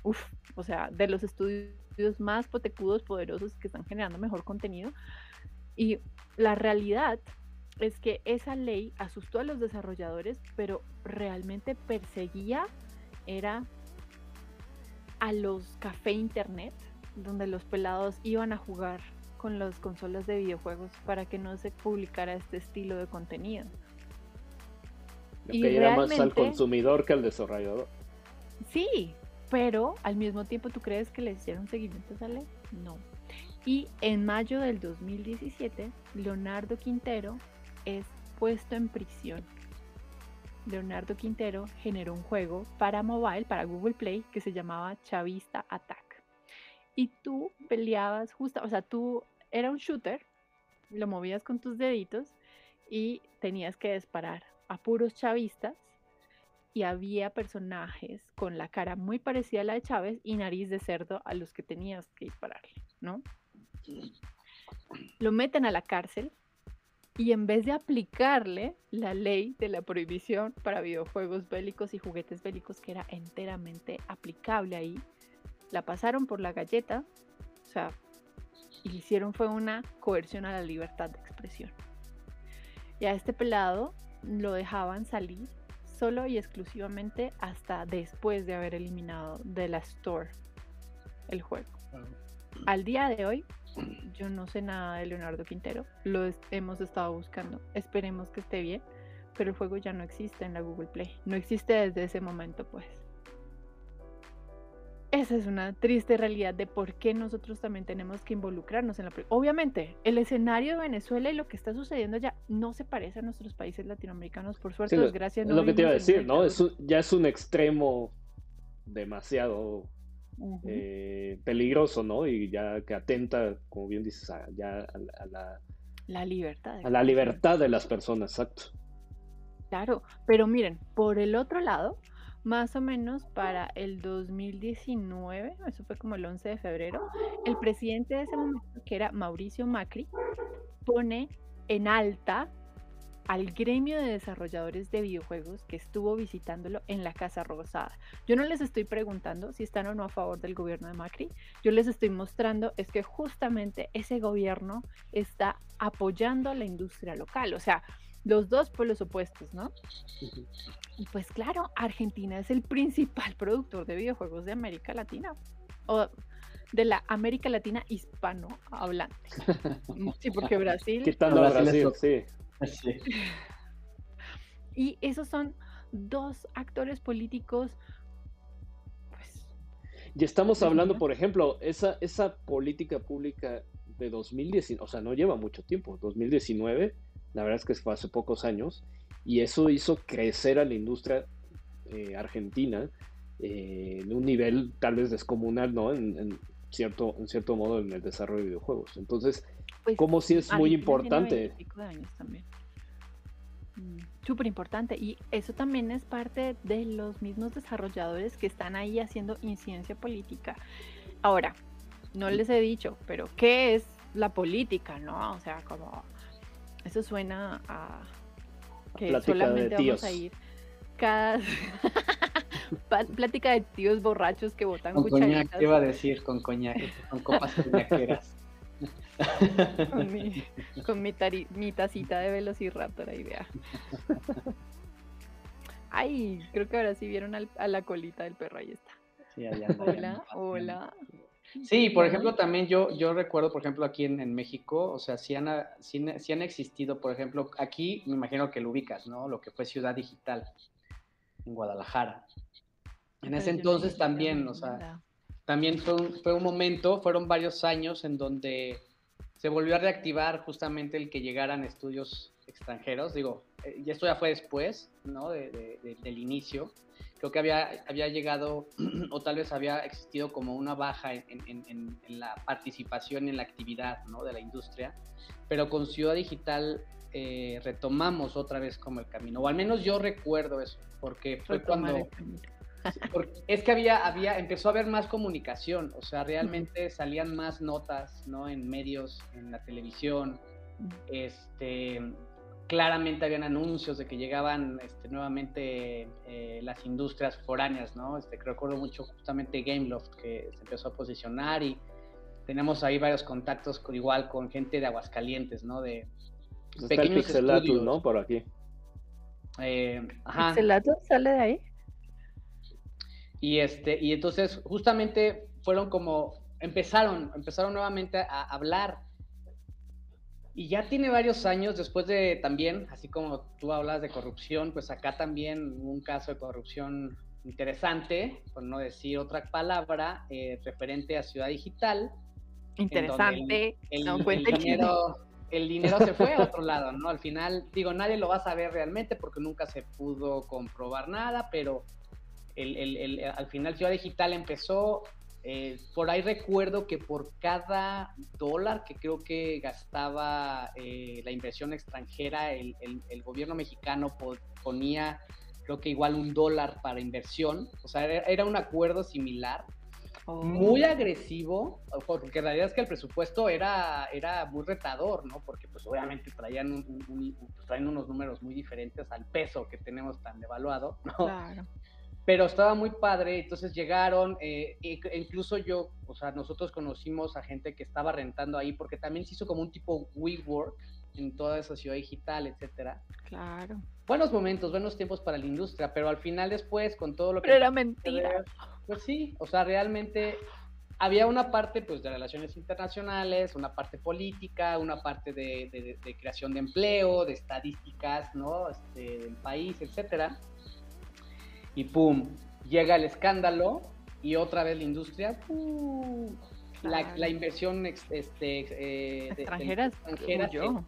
uff, o sea, de los estudios más potecudos, poderosos que están generando mejor contenido. Y la realidad es que esa ley asustó a los desarrolladores, pero realmente perseguía era a los café internet, donde los pelados iban a jugar con las consolas de videojuegos para que no se publicara este estilo de contenido. y que era más al consumidor que al desarrollador. Sí, pero al mismo tiempo tú crees que le hicieron seguimiento a esa ley? No. Y en mayo del 2017, Leonardo Quintero es puesto en prisión. Leonardo Quintero generó un juego para mobile, para Google Play, que se llamaba Chavista Attack y tú peleabas justo, o sea, tú era un shooter, lo movías con tus deditos y tenías que disparar a puros chavistas y había personajes con la cara muy parecida a la de Chávez y nariz de cerdo a los que tenías que dispararle, ¿no? Lo meten a la cárcel y en vez de aplicarle la ley de la prohibición para videojuegos bélicos y juguetes bélicos que era enteramente aplicable ahí, la pasaron por la galleta, o sea, y hicieron fue una coerción a la libertad de expresión. Y a este pelado lo dejaban salir solo y exclusivamente hasta después de haber eliminado de la store el juego. Al día de hoy, yo no sé nada de Leonardo Quintero, lo hemos estado buscando, esperemos que esté bien, pero el juego ya no existe en la Google Play, no existe desde ese momento pues esa es una triste realidad de por qué nosotros también tenemos que involucrarnos en la... Obviamente, el escenario de Venezuela y lo que está sucediendo ya no se parece a nuestros países latinoamericanos, por suerte, desgracia. No lo que te iba a decir, ¿no? Es ya es un extremo demasiado eh, peligroso, ¿no? Y ya que atenta, como bien dices, ya a, la... La libertad. A la libertad de las personas, exacto. Claro, pero miren, por el otro lado, más o menos para el 2019, eso fue como el 11 de febrero, el presidente de ese momento, que era Mauricio Macri, pone en alta al gremio de desarrolladores de videojuegos que estuvo visitándolo en la Casa Rosada. Yo no les estoy preguntando si están o no a favor del gobierno de Macri, yo les estoy mostrando es que justamente ese gobierno está apoyando a la industria local, o sea, los dos los opuestos, ¿no? Y pues claro, Argentina es el principal productor de videojuegos de América Latina. O de la América Latina hispano hablante. Sí, porque Brasil. Quitando a Brasil, sí. sí. Y esos son dos actores políticos. Pues, y estamos hablando, por ejemplo, esa, esa política pública de 2019, o sea, no lleva mucho tiempo, 2019 la verdad es que fue hace pocos años, y eso hizo crecer a la industria eh, argentina eh, en un nivel tal vez descomunal, ¿no? En, cierto, en cierto modo en el desarrollo de videojuegos. Entonces, pues, como si es muy importante. Mm, súper importante y eso también es parte de los mismos desarrolladores que están ahí haciendo incidencia política. Ahora, no les he dicho, pero ¿qué es la política, no? O sea, como eso suena a que solamente vamos a ir cada plática de tíos borrachos que botan con coñac, ¿qué iba a decir? Con coñac, con copas coñaqueras. con mi, con mi, tacita de velociraptor ahí, vea. Ay, creo que ahora sí vieron a la colita del perro, ahí está. Sí, hola, hola. Sí, por ejemplo, también yo, yo recuerdo, por ejemplo, aquí en, México, o sea, si han, han, existido, por ejemplo, aquí me imagino que lo ubicas, ¿no? Lo que fue Ciudad Digital en Guadalajara. En ese entonces también, o sea, también fue un, fue un momento, fueron varios años en donde se volvió a reactivar justamente el que llegaran estudios extranjeros. Digo, eh, y esto ya fue después, ¿no? del inicio creo que había, había llegado o tal vez había existido como una baja en, en, en, la participación en la actividad ¿no? de la industria, pero con Ciudad Digital eh, retomamos otra vez como el camino, o al menos yo recuerdo eso, porque fue cuando... es que había, había, empezó a haber más comunicación, o sea, realmente salían más notas, ¿no? En medios, en la televisión, este, claramente habían anuncios de que llegaban este, nuevamente eh, las industrias foráneas, ¿no? Este, recuerdo mucho justamente Gameloft que se empezó a posicionar y tenemos ahí varios contactos con, igual con gente de Aguascalientes, ¿no? De Está pequeños ¿no? Por aquí. Eh, ajá. ¿Pixelatus sale de ahí? Y este, y entonces justamente fueron como, empezaron, empezaron nuevamente a hablar y ya tiene varios años después de también, así como tú hablas de corrupción, pues acá también un caso de corrupción interesante, por no decir otra palabra, eh, referente a Ciudad Digital. Interesante. El, dinero, el dinero se fue a otro lado, ¿no? Al final, digo, nadie lo va a saber realmente porque nunca se pudo comprobar nada, pero el, al final Ciudad Digital empezó eh, por ahí recuerdo que por cada dólar que creo que gastaba eh, la inversión extranjera, el, gobierno mexicano ponía creo que igual un dólar para inversión. O sea, era, un acuerdo similar. Oh. Muy agresivo, porque en realidad es que el presupuesto era, era muy retador, ¿no? Porque pues obviamente traían, traían unos números muy diferentes al peso que tenemos tan devaluado, ¿no? Claro pero estaba muy padre, entonces llegaron, eh, e incluso yo, o sea, nosotros conocimos a gente que estaba rentando ahí, porque también se hizo como un tipo WeWork en toda esa ciudad digital, etcétera. Claro. Buenos momentos, buenos tiempos para la industria, pero al final después, con todo lo que... Pero era mentira. Pues sí, o sea, realmente había una parte pues de relaciones internacionales, una parte política, una parte de, de creación de empleo, de estadísticas, ¿no? Este, del país, etcétera y pum, llega el escándalo y otra vez la industria, uh, la, inversión este, eh, extranjera, yo.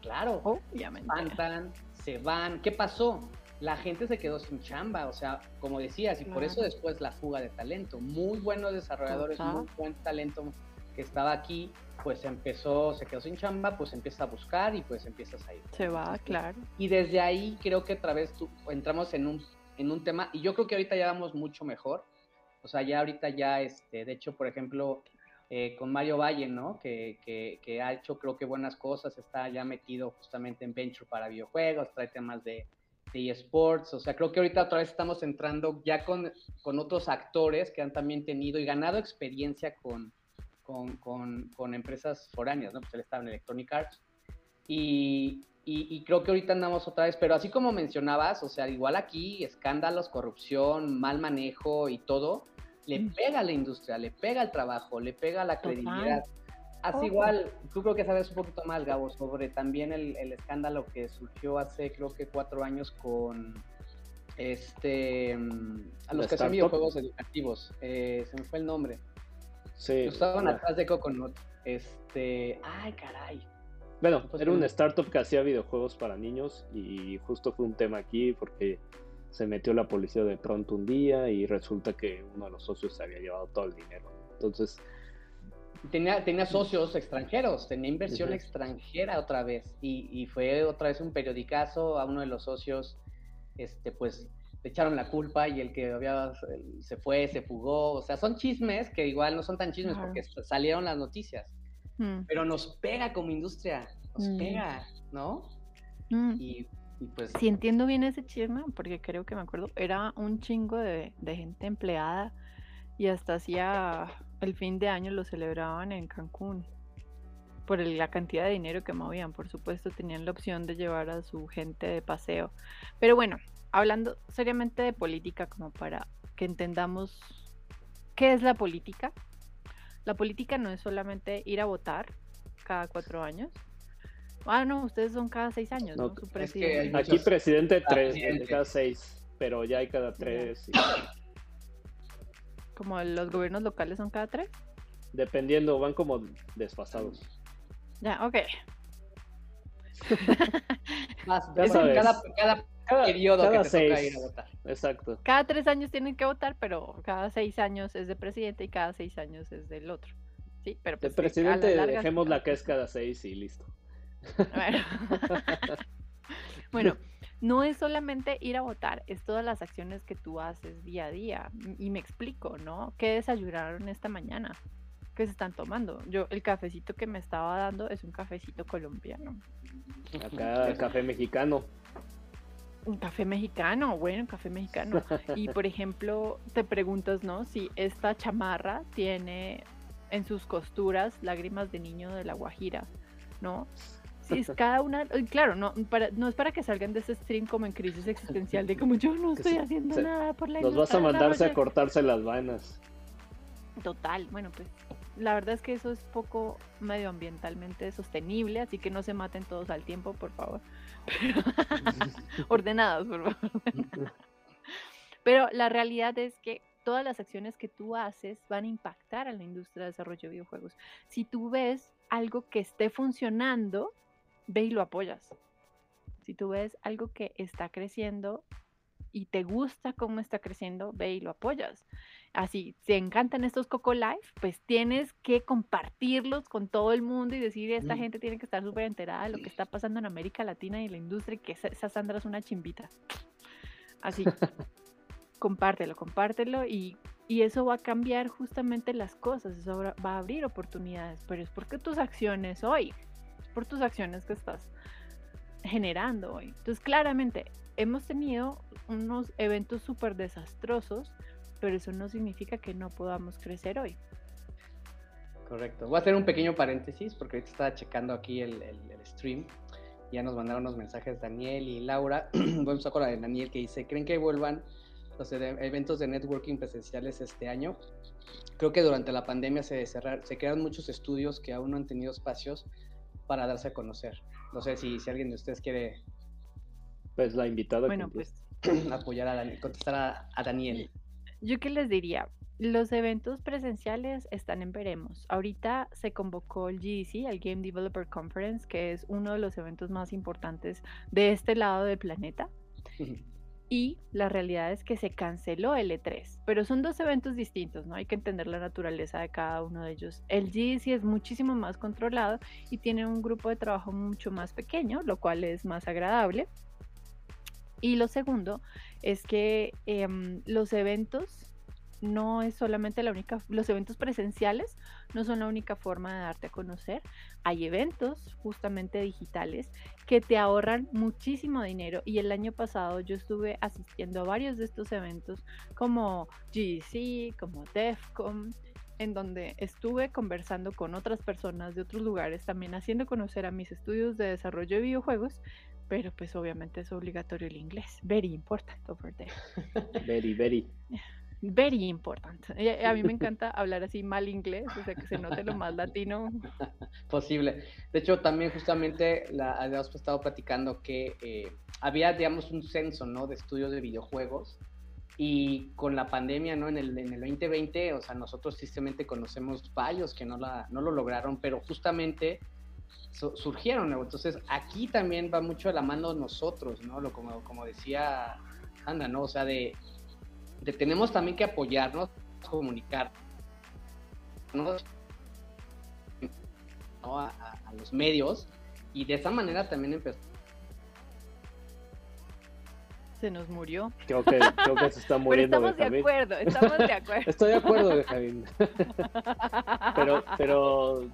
claro, obviamente. se van. ¿Qué pasó? La gente se quedó sin chamba, o sea, como decías, y por eso después la fuga de talento. Muy buenos desarrolladores, muy buen talento que estaba aquí, pues empezó, se quedó sin chamba, pues empieza a buscar y pues empiezas a ir. Se va, claro. Y desde ahí creo que otra vez entramos en un, en un tema, y yo creo que ahorita ya vamos mucho mejor. O sea, ya ahorita ya, este, de hecho, por ejemplo, eh, con Mario Valle, ¿no? Que, que, ha hecho creo que buenas cosas, está ya metido justamente en Venture para videojuegos, trae temas de, de eSports, o sea, creo que ahorita otra vez estamos entrando ya con, con otros actores que han también tenido y ganado experiencia con, con, con, con empresas foráneas, ¿no? Pues él estaba en Electronic Arts. Y, y, creo que ahorita andamos otra vez, pero así como mencionabas, o sea, igual aquí, escándalos, corrupción, mal manejo y todo, le pega a la industria, le pega al trabajo, le pega a la credibilidad. Así igual, tú creo que sabes un poquito más, Gabo, sobre también el, el, escándalo que surgió hace creo que cuatro años con este mm, a los que hacen videojuegos educativos. Eh, se me fue el nombre. Sí. Estaban atrás de Coconut. Este. Ay, caray. Bueno, pues era una startup que hacía videojuegos para niños y justo fue un tema aquí porque se metió la policía de pronto un día y resulta que uno de los socios se había llevado todo el dinero. Entonces... Tenía, tenía socios extranjeros, tenía inversión extranjera otra vez y, y, fue otra vez un periodicazo a uno de los socios, este, pues le echaron la culpa y el que había se fue, se fugó, o sea, son chismes que igual no son tan chismes porque salieron las noticias, mm. pero nos pega como industria, nos mm. pega, ¿no? Mm. Y pues si entiendo bien ese chisme, porque creo que me acuerdo, era un chingo de, gente empleada y hasta hacía el fin de año lo celebraban en Cancún por la cantidad de dinero que movían. Por supuesto, tenían la opción de llevar a su gente de paseo. Pero bueno, hablando seriamente de política, como para que entendamos qué es la política. La política no es solamente ir a votar cada cuatro años, Ah, no, ustedes son cada seis años, ¿no? aquí presidente tres, cada seis, pero ya hay cada tres. ¿Como los gobiernos locales son cada tres? Dependiendo, van como desfasados. Ya, ok. Más, cada, cada, periodo que te seis. toca ir a votar. Exacto. Cada tres años tienen que votar, pero cada seis años es de presidente y cada seis años es del otro. Sí, pero pues, de presidente dejemos la que es cada seis y listo. Bueno. no es solamente ir a votar, es todas las acciones que tú haces día a día. Y me explico, ¿no? ¿Qué desayunaron esta mañana? ¿Qué se están tomando? Yo, el cafecito que me estaba dando es un cafecito colombiano. Acá, el café mexicano. Un café mexicano, bueno, café mexicano. Y por ejemplo, te preguntas, ¿no? Si esta chamarra tiene en sus costuras lágrimas de niño de la Guajira, ¿no? Sí, es cada una, claro, no, no es para que salgan de ese stream como en crisis existencial de como yo no estoy haciendo nada por la Nos vas a mandarse a cortarse las vainas. Total, bueno, pues la verdad es que eso es poco medioambientalmente sostenible, así que no se maten todos al tiempo, por favor. Ordenados, por favor. Pero la realidad es que todas las acciones que tú haces van a impactar a la industria de desarrollo de videojuegos. Si tú ves algo que esté funcionando, ve y lo apoyas. Si tú ves algo que está creciendo y te gusta cómo está creciendo, ve y lo apoyas. Así, si encantan estos Coco Life, pues tienes que compartirlos con todo el mundo y decir, esta mm. gente tiene que estar súper enterada de lo que está pasando en América Latina y en la industria, que esa Sandra es una chimbita. Así, compártelo, compártelo y, y, eso va a cambiar justamente las cosas, eso va a abrir oportunidades, pero es porque tus acciones hoy por tus acciones que estás generando hoy. Entonces, claramente, hemos tenido unos eventos súper desastrosos, pero eso no significa que no podamos crecer hoy. Correcto. Voy a hacer un pequeño paréntesis porque ahorita estaba checando aquí el, el, stream. Ya nos mandaron unos mensajes Daniel y Laura. Vamos a con la de Daniel que dice, ¿creen que vuelvan los eventos de networking presenciales este año? Creo que durante la pandemia se, cerrar, se crearon muchos estudios que aún no han tenido espacios para darse a conocer. No sé si, si alguien de ustedes quiere... Pues la invitada. Bueno, pues... Apoyar a Daniel, contestar a, Daniel. Yo qué les diría, los eventos presenciales están en veremos. Ahorita se convocó el GDC, el Game Developer Conference, que es uno de los eventos más importantes de este lado del planeta. Y la realidad es que se canceló el E3, pero son dos eventos distintos, ¿no? Hay que entender la naturaleza de cada uno de ellos. El GDC es muchísimo más controlado y tiene un grupo de trabajo mucho más pequeño, lo cual es más agradable. Y lo segundo es que em, los eventos no es solamente la única, los eventos presenciales no son la única forma de darte a conocer. Hay eventos justamente digitales que te ahorran muchísimo dinero y el año pasado yo estuve asistiendo a varios de estos eventos como GDC, como DEFCON, en donde estuve conversando con otras personas de otros lugares, también haciendo conocer a mis estudios de desarrollo de videojuegos, pero pues obviamente es obligatorio el inglés. Very important over there. Very, very. Very important. Eh, a mí me encanta hablar así mal inglés, o sea, que se note lo más latino. Posible. De hecho, también justamente la, habíamos estado platicando que eh, había, digamos, un censo, ¿no? De estudios de videojuegos. Y con la pandemia, ¿no? En el, en el 2020, o sea, nosotros tristemente conocemos varios que no, la, no lo lograron, pero justamente surgieron. Entonces, aquí también va mucho de la mano nosotros, ¿no? Lo, como, como decía Anda, ¿no? O sea, de tenemos también que apoyarnos, comunicar a, los medios y de esa manera también empezó. Se nos murió. Creo que, creo que se está muriendo. Pero estamos de acuerdo, estamos de acuerdo. Estoy de acuerdo, Javín. pero, pero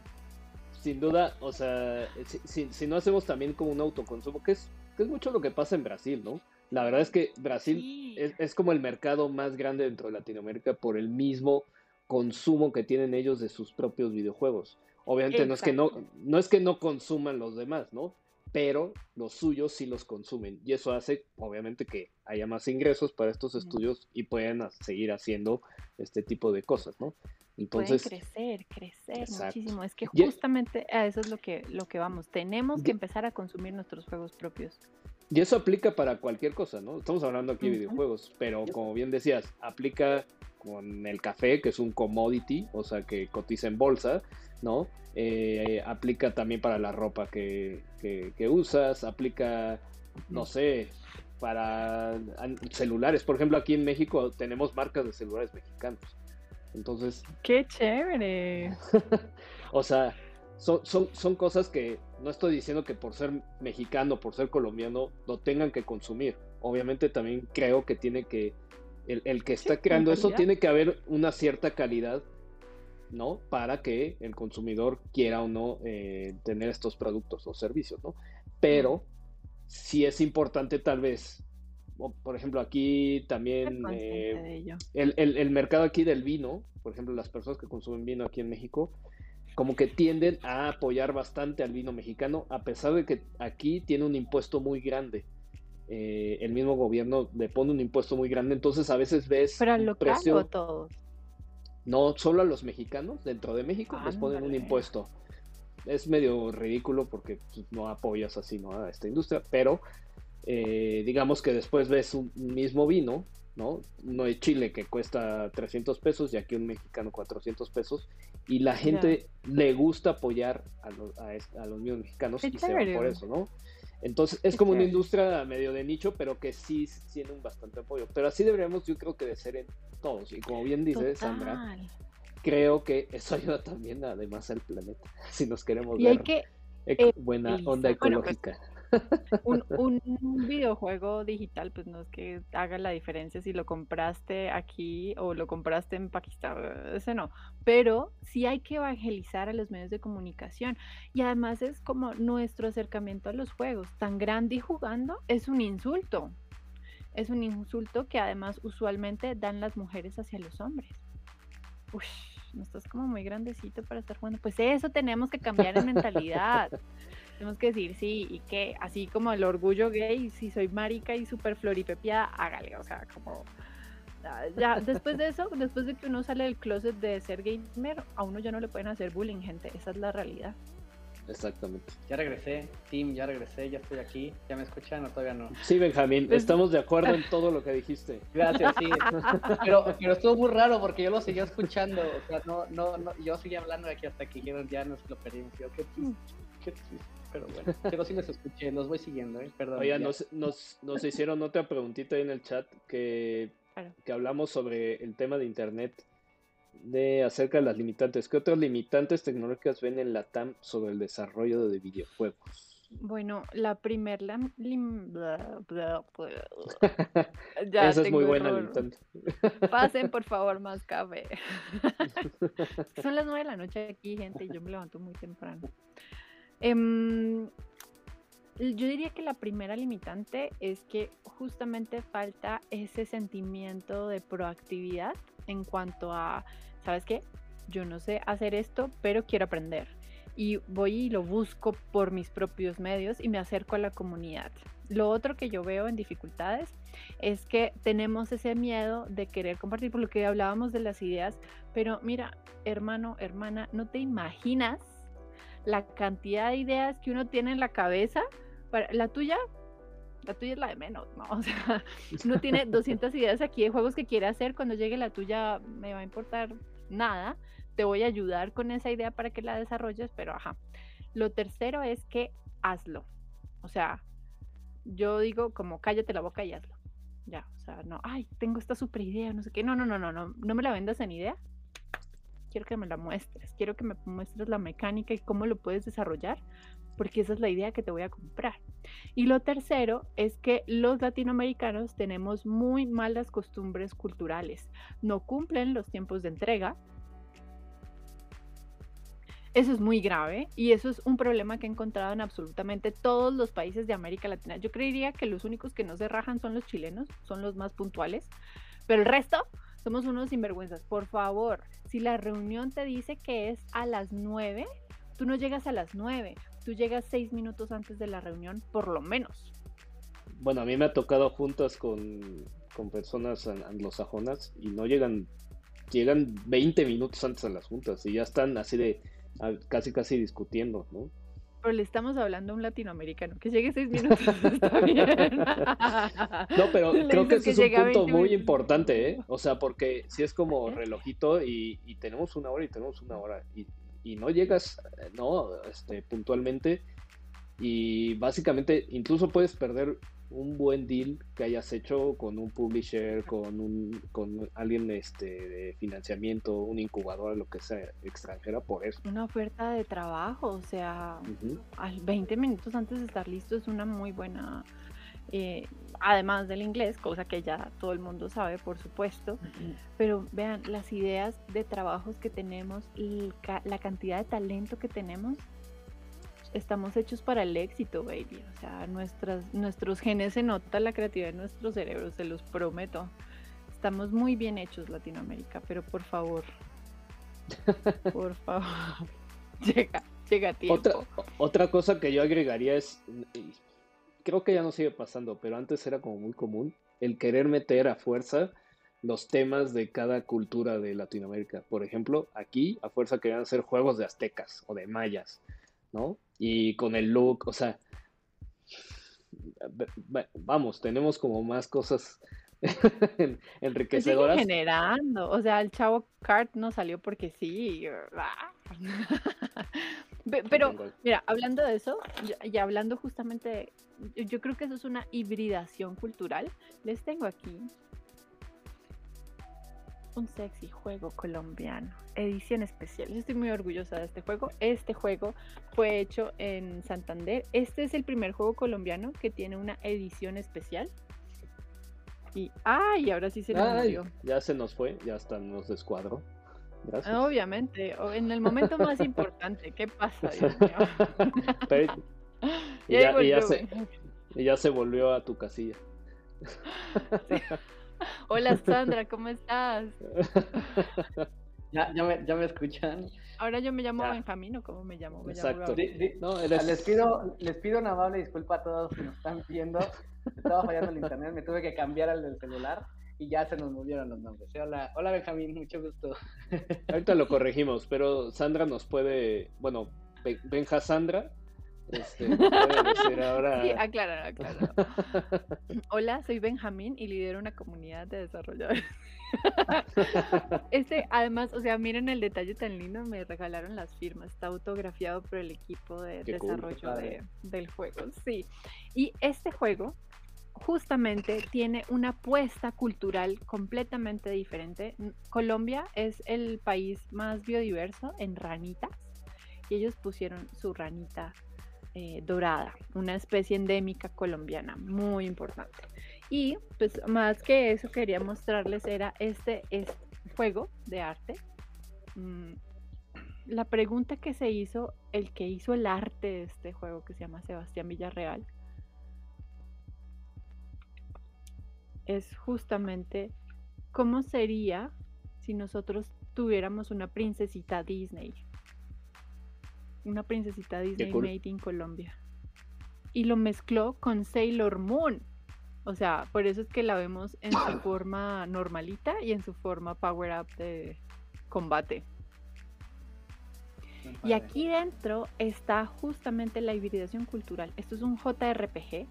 sin duda, o sea, si, si, no hacemos también como un autoconsumo, que es, que es mucho lo que pasa en Brasil, ¿no? La verdad es que Brasil es, como el mercado más grande dentro de Latinoamérica por el mismo consumo que tienen ellos de sus propios videojuegos. Obviamente no es que no, no es que no consuman los demás, ¿no? Pero los suyos sí los consumen. Y eso hace, obviamente, que haya más ingresos para estos estudios y puedan seguir haciendo este tipo de cosas, ¿no? Entonces, Pueden crecer, crecer muchísimo. Es que justamente a eso es lo que, lo que vamos. Tenemos que empezar a consumir nuestros juegos propios. Y eso aplica para cualquier cosa, ¿no? Estamos hablando aquí de videojuegos, pero como bien decías, aplica con el café, que es un commodity, o sea, que cotiza en bolsa, ¿no? Eh, aplica también para la ropa que, que, usas, aplica, no sé, para celulares. Por ejemplo, aquí en México tenemos marcas de celulares mexicanos. Entonces... ¡Qué chévere! o sea, son, son, son cosas que no estoy diciendo que por ser mexicano, por ser colombiano, lo tengan que consumir. Obviamente también creo que tiene que, el, que está creando eso tiene que haber una cierta calidad, ¿no? Para que el consumidor quiera o no eh, tener estos productos o servicios, ¿no? Pero sí es importante tal vez, por ejemplo, aquí también eh, el, el mercado aquí del vino, por ejemplo, las personas que consumen vino aquí en México, como que tienden a apoyar bastante al vino mexicano, a pesar de que aquí tiene un impuesto muy grande. Eh, el mismo gobierno le pone un impuesto muy grande, entonces a veces ves. Pero precio... todos. No, solo a los mexicanos dentro de México les ponen un impuesto. Es medio ridículo porque pues, no apoyas así ¿no? a esta industria, pero eh, digamos que después ves un mismo vino ¿no? No es Chile que cuesta 300 pesos y aquí un mexicano 400 pesos. Y la gente le gusta apoyar a, los mismos mexicanos y se va por eso, ¿no? Entonces es como una industria medio de nicho, pero que sí tiene un bastante apoyo. Pero así deberíamos, yo creo que de ser en todos. Y como bien dice Sandra, creo que eso ayuda también además al planeta, si nos queremos ver eh, buena onda pues, ecológica un, videojuego digital, pues no es que haga la diferencia si lo compraste aquí o lo compraste en Pakistán, ese no. Pero sí hay que evangelizar a los medios de comunicación. Y además es como nuestro acercamiento a los juegos. Tan grande y jugando es un insulto. Es un insulto que además usualmente dan las mujeres hacia los hombres. Uy, no estás como muy grandecito para estar jugando. Pues eso tenemos que cambiar en mentalidad. tenemos que decir sí y que así como el orgullo gay, si soy marica y súper floripepiada, hágale, o sea, como ya después de eso, después de que uno sale del closet de ser gamer, a uno ya no le pueden hacer bullying, gente, esa es la realidad. Exactamente. Ya regresé, Tim, ya regresé, ya estoy aquí. ¿Ya me escuchan o todavía no? Sí, Benjamín, estamos de acuerdo en todo lo que dijiste. Gracias, sí. Pero, pero estuvo muy raro porque yo lo seguía escuchando. O sea, no, no, no yo seguía hablando de aquí hasta que ya nos lo perdimos. Yo, qué triste, qué triste. Pero bueno, pero sí los escuché, los voy siguiendo, ¿eh? Perdón. Oiga, nos, nos, nos hicieron otra preguntita ahí en el chat que, que hablamos sobre el tema de Internet de acerca de las limitantes. ¿Qué otras limitantes tecnológicas ven en la TAM sobre el desarrollo de videojuegos? Bueno, la primer la Esa es muy buena limitante. Pasen por favor más café. Son las nueve de la noche aquí, gente, y yo me levanto muy temprano. Em, yo diría que la primera limitante es que justamente falta ese sentimiento de proactividad en cuanto a ¿sabes qué? Yo no sé hacer esto, pero quiero aprender. Y voy y lo busco por mis propios medios y me acerco a la comunidad. Lo otro que yo veo en dificultades es que tenemos ese miedo de querer compartir, por lo que hablábamos de las ideas, pero mira, hermano, hermana, no te imaginas la cantidad de ideas que uno tiene en la cabeza. Para, la tuya, la tuya es la de menos, ¿no? O sea, uno tiene 200 ideas aquí de juegos que quiere hacer, cuando llegue la tuya me va a importar nada, te voy a ayudar con esa idea para que la desarrolles, pero ajá. Lo tercero es que hazlo. O sea, yo digo como cállate la boca y hazlo. Ya, o sea, no, ay, tengo esta super idea, no sé qué. No, no, no, no, no, no me la vendas en idea. Quiero que me la muestres, quiero que me muestres la mecánica y cómo lo puedes desarrollar, porque esa es la idea que te voy a comprar. Y lo tercero es que los latinoamericanos tenemos muy malas costumbres culturales. No cumplen los tiempos de entrega. Eso es muy grave y eso es un problema que he encontrado en absolutamente todos los países de América Latina. Yo creería que los únicos que no se rajan son los chilenos, son los más puntuales, pero el resto somos unos sinvergüenzas. Por favor, si la reunión te dice que es a las 9, tú no llegas a las 9, tú llegas seis minutos antes de la reunión, por lo menos. Bueno, a mí me ha tocado juntas con, con personas anglosajonas y no llegan, llegan 20 minutos antes a las juntas y ya están así de casi casi discutiendo, ¿no? Pero le estamos hablando a un latinoamericano que llegue seis minutos. Está bien. no, pero creo que ese es un punto muy importante, ¿eh? O sea, porque si es como relojito y, y, tenemos una hora y tenemos una hora. Y, y no llegas, eh, ¿no? Este, puntualmente y básicamente incluso puedes perder un buen deal que hayas hecho con un publisher, con un con alguien este de financiamiento, un incubador, lo que sea, extranjera por eso. Una oferta de trabajo, o sea, 20 minutos antes de estar listo es una muy buena eh, además del inglés, cosa que ya todo el mundo sabe, por supuesto. Pero vean, las ideas de trabajos que tenemos, la cantidad de talento que tenemos, estamos hechos para el éxito, baby. O sea, nuestras, nuestros genes se nota la creatividad de nuestros cerebros, se los prometo. Estamos muy bien hechos, Latinoamérica, pero por favor, por favor, llega, llega tiempo. Otra, otra cosa que yo agregaría es, creo que ya no sigue pasando, pero antes era como muy común el querer meter a fuerza los temas de cada cultura de Latinoamérica. Por ejemplo, aquí a fuerza querían hacer juegos de aztecas o de mayas, ¿no? Y con el look, o sea, vamos, tenemos como más cosas enriquecedoras. generando, o sea, el chavo Kart no salió porque sí. Pero, mira, hablando de eso, y hablando justamente, yo creo que eso es una hibridación cultural. Les tengo aquí un sexy juego colombiano, edición especial. Yo estoy muy orgullosa de este juego. Este juego fue hecho en Santander. Este es el primer juego colombiano que tiene una edición especial. Y, ay, ahora sí se nos Ya se nos fue, ya hasta nos descuadró. Obviamente, en el momento más importante, ¿qué pasa? y, ya, se, volvió a tu casilla. Hola Sandra, ¿cómo estás? ¿Ya, me, escuchan? Ahora yo me llamo Benjamín, ¿o cómo me llamo? Exacto. les, pido, les pido una amable disculpa a todos que nos están viendo. Estaba fallando el internet, me tuve que cambiar al del celular y ya se nos movieron los nombres. Hola, hola Benjamín, mucho gusto. Ahorita lo corregimos, pero Sandra nos puede, bueno, Benja Sandra. Este, decir ahora... Sí, aclarar, aclarar. Hola, soy Benjamín y lidero una comunidad de desarrolladores. Este, además, o sea, miren el detalle tan lindo, me regalaron las firmas, está autografiado por el equipo de desarrollo del juego, sí. Y este juego justamente tiene una apuesta cultural completamente diferente. Colombia es el país más biodiverso en ranitas y ellos pusieron su ranita eh, dorada, una especie endémica colombiana, muy importante. Y pues más que eso quería mostrarles era este, este juego de arte. Mm, la pregunta que se hizo, el que hizo el arte de este juego, que se llama Sebastián Villarreal, es justamente cómo sería si nosotros tuviéramos una princesita Disney. Una princesita Disney made in Colombia. Y lo mezcló con Sailor Moon. O sea, por eso es que la vemos en su forma normalita y en su forma power up de combate. Y aquí dentro está justamente la hibridación cultural. Esto es un JRPG,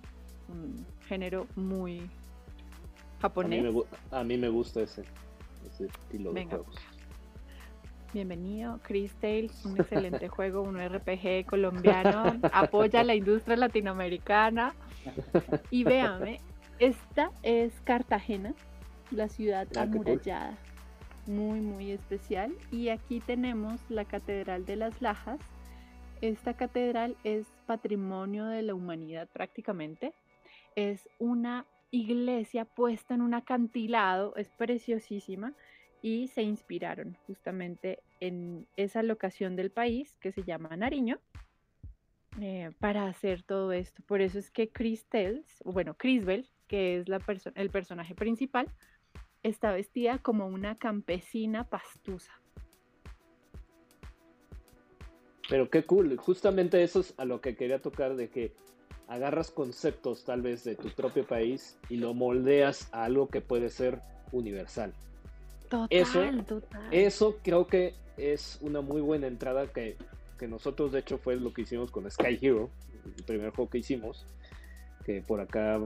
un género muy japonés. A mí me, gusta ese, estilo de juegos. Bienvenido, Chris Tales, un excelente juego, un RPG colombiano, apoya la industria latinoamericana. Y véame, esta es Cartagena, la ciudad ah, amurallada, muy, muy especial. Y aquí tenemos la Catedral de las Lajas. Esta catedral es patrimonio de la humanidad prácticamente. Es una iglesia puesta en un acantilado, es preciosísima y se inspiraron justamente en esa locación del país que se llama Nariño eh, para hacer todo esto. Por eso es que Chris Tells, bueno, Crisbel, que es la el personaje principal, está vestida como una campesina pastusa. Pero qué cool, justamente eso es a lo que quería tocar de que agarras conceptos tal vez de tu propio país y lo moldeas a algo que puede ser universal. Total, eso, total. Eso creo que es una muy buena entrada que, que, nosotros de hecho fue lo que hicimos con Sky Hero, el primer juego que hicimos, que por acá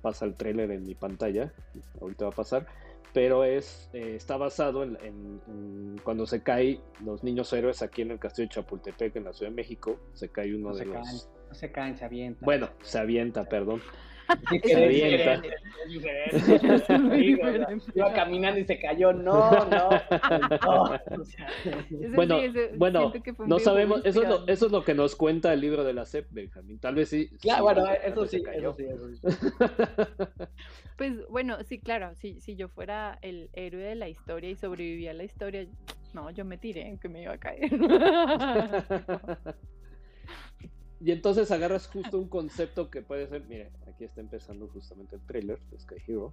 pasa el trailer en mi pantalla, ahorita va a pasar, pero es eh, está basado en, cuando se cae los niños héroes aquí en el castillo de Chapultepec en la Ciudad de México, se cae uno de los se caen, se avienta. Bueno, se avienta, perdón. Iba caminando y se cayó. No, no. bueno, bueno no sabemos. Eso es, lo, eso es lo que nos cuenta el libro de la CEP, Benjamín. Tal vez sí. Claro, bueno, eso sí, eso sí, Pues bueno, sí, claro. Si, si yo fuera el héroe de la historia y sobrevivía a la historia, no, yo me tiré en que me iba a caer. Y entonces agarras justo un concepto que puede ser, mire, aquí está empezando justamente el trailer de Sky Hero,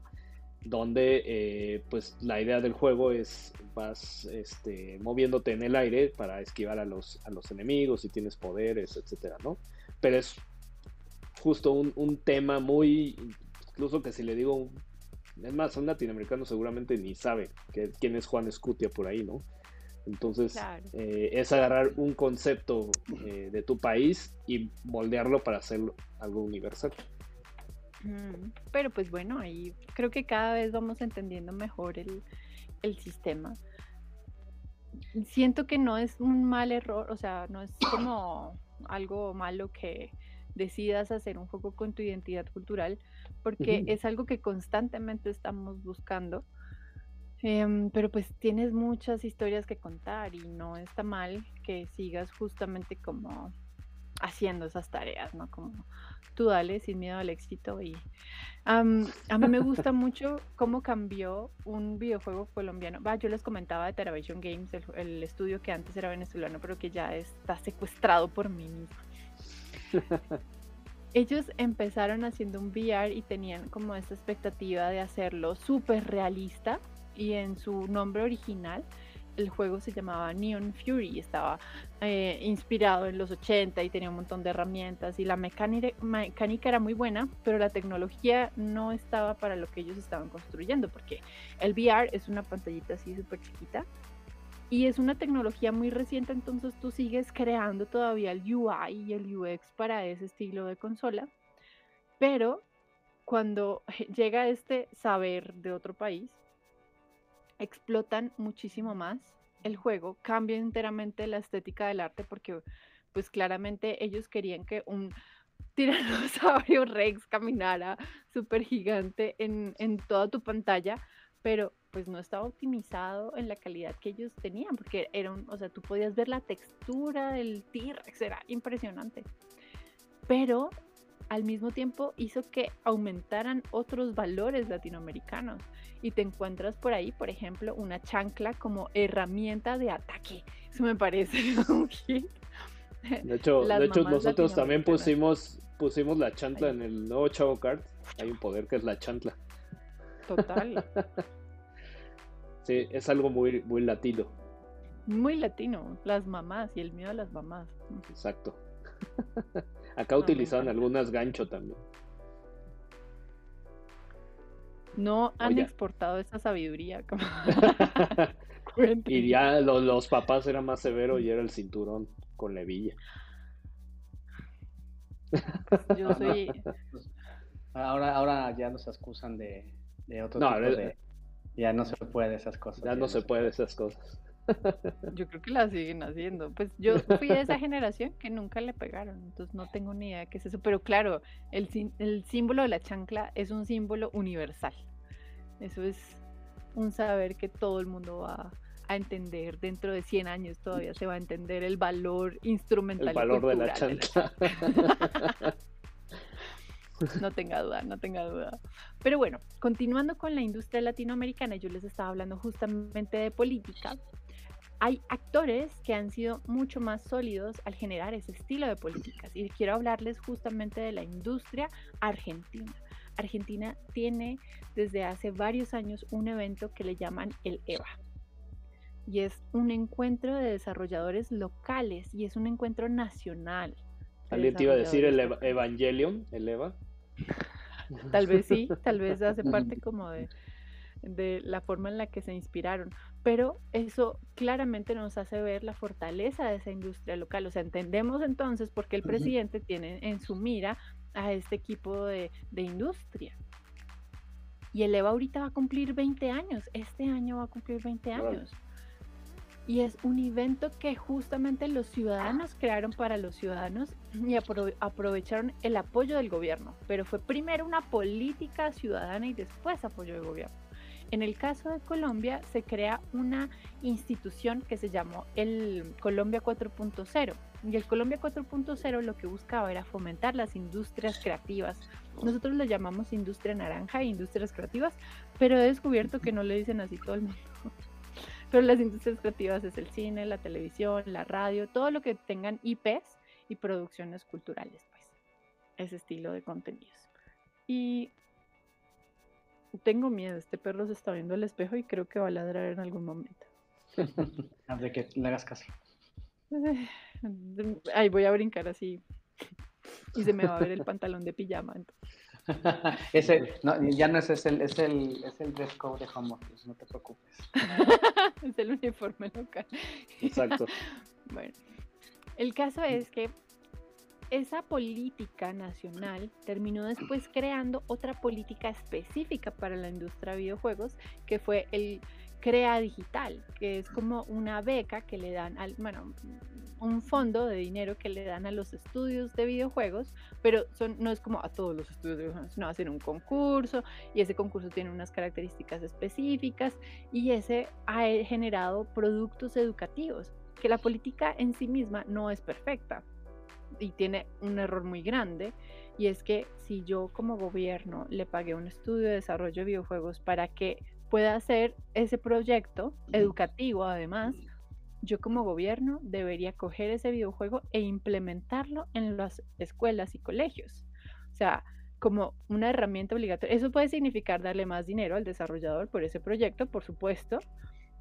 donde eh, pues la idea del juego es vas este, moviéndote en el aire para esquivar a los, a los enemigos y tienes poderes, etcétera, ¿no? Pero es justo un, tema muy, incluso que si le digo, es más, un latinoamericano seguramente ni sabe que, quién es Juan Escutia por ahí, ¿no? Entonces, eh, es agarrar un concepto eh, de tu país y moldearlo para hacerlo algo universal. Mm, pero pues bueno, ahí creo que cada vez vamos entendiendo mejor el, el sistema. Siento que no es un mal error, o sea, no es como algo malo que decidas hacer un juego con tu identidad cultural, porque es algo que constantemente estamos buscando Em, pero pues tienes muchas historias que contar y no está mal que sigas justamente como haciendo esas tareas, ¿no? Como tú dale sin miedo al éxito y a mí me gusta mucho cómo cambió un videojuego colombiano. Va, yo les comentaba de Teravision Games, el, estudio que antes era venezolano, pero que ya está secuestrado por mí mismo. Ellos empezaron haciendo un VR y tenían como esta expectativa de hacerlo súper realista, y en su nombre original el juego se llamaba Neon Fury, estaba eh, inspirado en los 80 y tenía un montón de herramientas y la mecánica, mecánica, era muy buena, pero la tecnología no estaba para lo que ellos estaban construyendo, porque el VR es una pantallita así súper chiquita Y es una tecnología muy reciente, entonces tú sigues creando todavía el UI y el UX para ese estilo de consola, pero cuando llega este saber de otro país, explotan muchísimo más el juego, cambia enteramente la estética del arte porque pues claramente ellos querían que un tiranosaurio rex caminara súper gigante en, en toda tu pantalla, pero pues no estaba optimizado en la calidad que ellos tenían, porque era un, o sea, tú podías ver la textura del T-Rex, era impresionante. Pero al mismo tiempo hizo que aumentaran otros valores latinoamericanos y te encuentras por ahí, por ejemplo, una chancla como herramienta de ataque. Eso me parece un hit. De hecho, de hecho nosotros también pusimos, pusimos la chancla en el nuevo Chavo Card. Hay un poder que es la chancla. Total. sí, es algo muy, muy latino. Muy latino, las mamás y el miedo a las mamás. Exacto. Acá utilizaban algunas gancho también. No han exportado esa sabiduría. y ya los, papás eran más severos y era el cinturón con levilla. Yo soy. Ahora, ahora ya nos excusan de, de otro tipo de. Ya no se puede esas cosas. Ya, no, se, puede esas cosas. Yo creo que la siguen haciendo. Pues yo fui de esa generación que nunca le pegaron, entonces no tengo ni idea qué es eso. Pero claro, el, el símbolo de la chancla es un símbolo universal. Eso es un saber que todo el mundo va a entender. Dentro de 100 años todavía se va a entender el valor instrumental. El valor de la chancla. No tenga duda, no tenga duda. Pero bueno, continuando con la industria latinoamericana, yo les estaba hablando justamente de política hay actores que han sido mucho más sólidos al generar ese estilo de políticas y quiero hablarles justamente de la industria argentina. Argentina tiene desde hace varios años un evento que le llaman el EVA y es un encuentro de desarrolladores locales y es un encuentro nacional. ¿Alguien te iba a decir el Evangelion, el EVA? Tal vez sí, tal vez hace parte como de, de la forma en la que se inspiraron, pero eso claramente nos hace ver la fortaleza de esa industria local. O sea, entendemos entonces por qué el presidente tiene en su mira a este equipo de, industria. Y el EVA ahorita va a cumplir 20 años, este año va a cumplir 20 años. Y es un evento que justamente los ciudadanos crearon para los ciudadanos y aprovecharon el apoyo del gobierno. Pero fue primero una política ciudadana y después apoyo del gobierno. En el caso de Colombia se crea una institución que se llamó el Colombia 4.0 y el Colombia 4.0 lo que buscaba era fomentar las industrias creativas. Nosotros lo llamamos industria naranja e industrias creativas, pero he descubierto que no le dicen así todo el mundo. Pero las industrias creativas es el cine, la televisión, la radio, todo lo que tengan IPs y producciones culturales, pues, ese estilo de contenidos. Y tengo miedo, este perro se está viendo al espejo y creo que va a ladrar en algún momento. De que le hagas caso. Ahí voy a brincar así y se me va a ver el pantalón de pijama. Ese, no, ya no es, es el, es el, es el dress code de home office, no te preocupes. es el uniforme local. Exacto. bueno, el caso es que esa política nacional terminó después creando otra política específica para la industria de videojuegos, que fue el Crea Digital, que es como una beca que le dan al, bueno, un fondo de dinero que le dan a los estudios de videojuegos, pero son, no es como a todos los estudios de videojuegos, sino hacen un concurso y ese concurso tiene unas características específicas y ese ha generado productos educativos, que la política en sí misma no es perfecta, y tiene un error muy grande y es que si yo como gobierno le pagué un estudio de desarrollo de videojuegos para que pueda hacer ese proyecto educativo además, yo como gobierno debería coger ese videojuego e implementarlo en las escuelas y colegios. O sea, como una herramienta obligatoria. Eso puede significar darle más dinero al desarrollador por ese proyecto, por supuesto,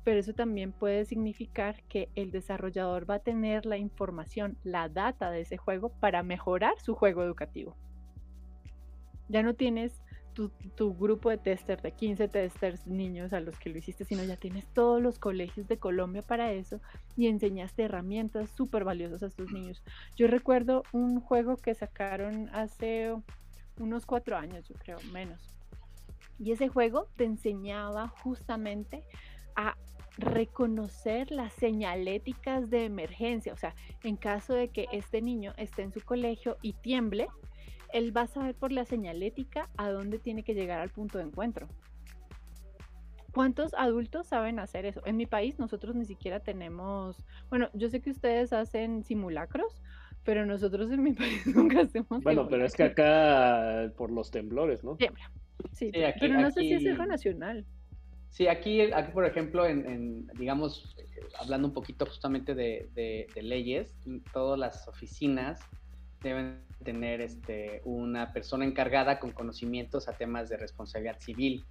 pero eso también puede significar que el desarrollador va a tener la información, la data de ese juego para mejorar su juego educativo. Ya no tienes tu, grupo de testers, de 15 testers niños a los que lo hiciste, sino ya tienes todos los colegios de Colombia para eso y enseñaste herramientas súper valiosas a estos niños. Yo recuerdo un juego que sacaron hace unos cuatro años, yo creo, menos. Y ese juego te enseñaba justamente a reconocer las señaléticas de emergencia. O sea, en caso de que este niño esté en su colegio y tiemble, él va a saber por la señalética a dónde tiene que llegar al punto de encuentro. ¿Cuántos adultos saben hacer eso? En mi país nosotros ni siquiera tenemos, bueno, yo sé que ustedes hacen simulacros, pero nosotros en mi país nunca hacemos. Bueno, pero es que acá por los temblores, ¿no? Tiembla. Sí, pero no sé si es algo nacional. Sí, aquí, aquí por ejemplo, en, digamos, hablando un poquito justamente de, leyes, todas las oficinas deben tener este, una persona encargada con conocimientos a temas de responsabilidad civil.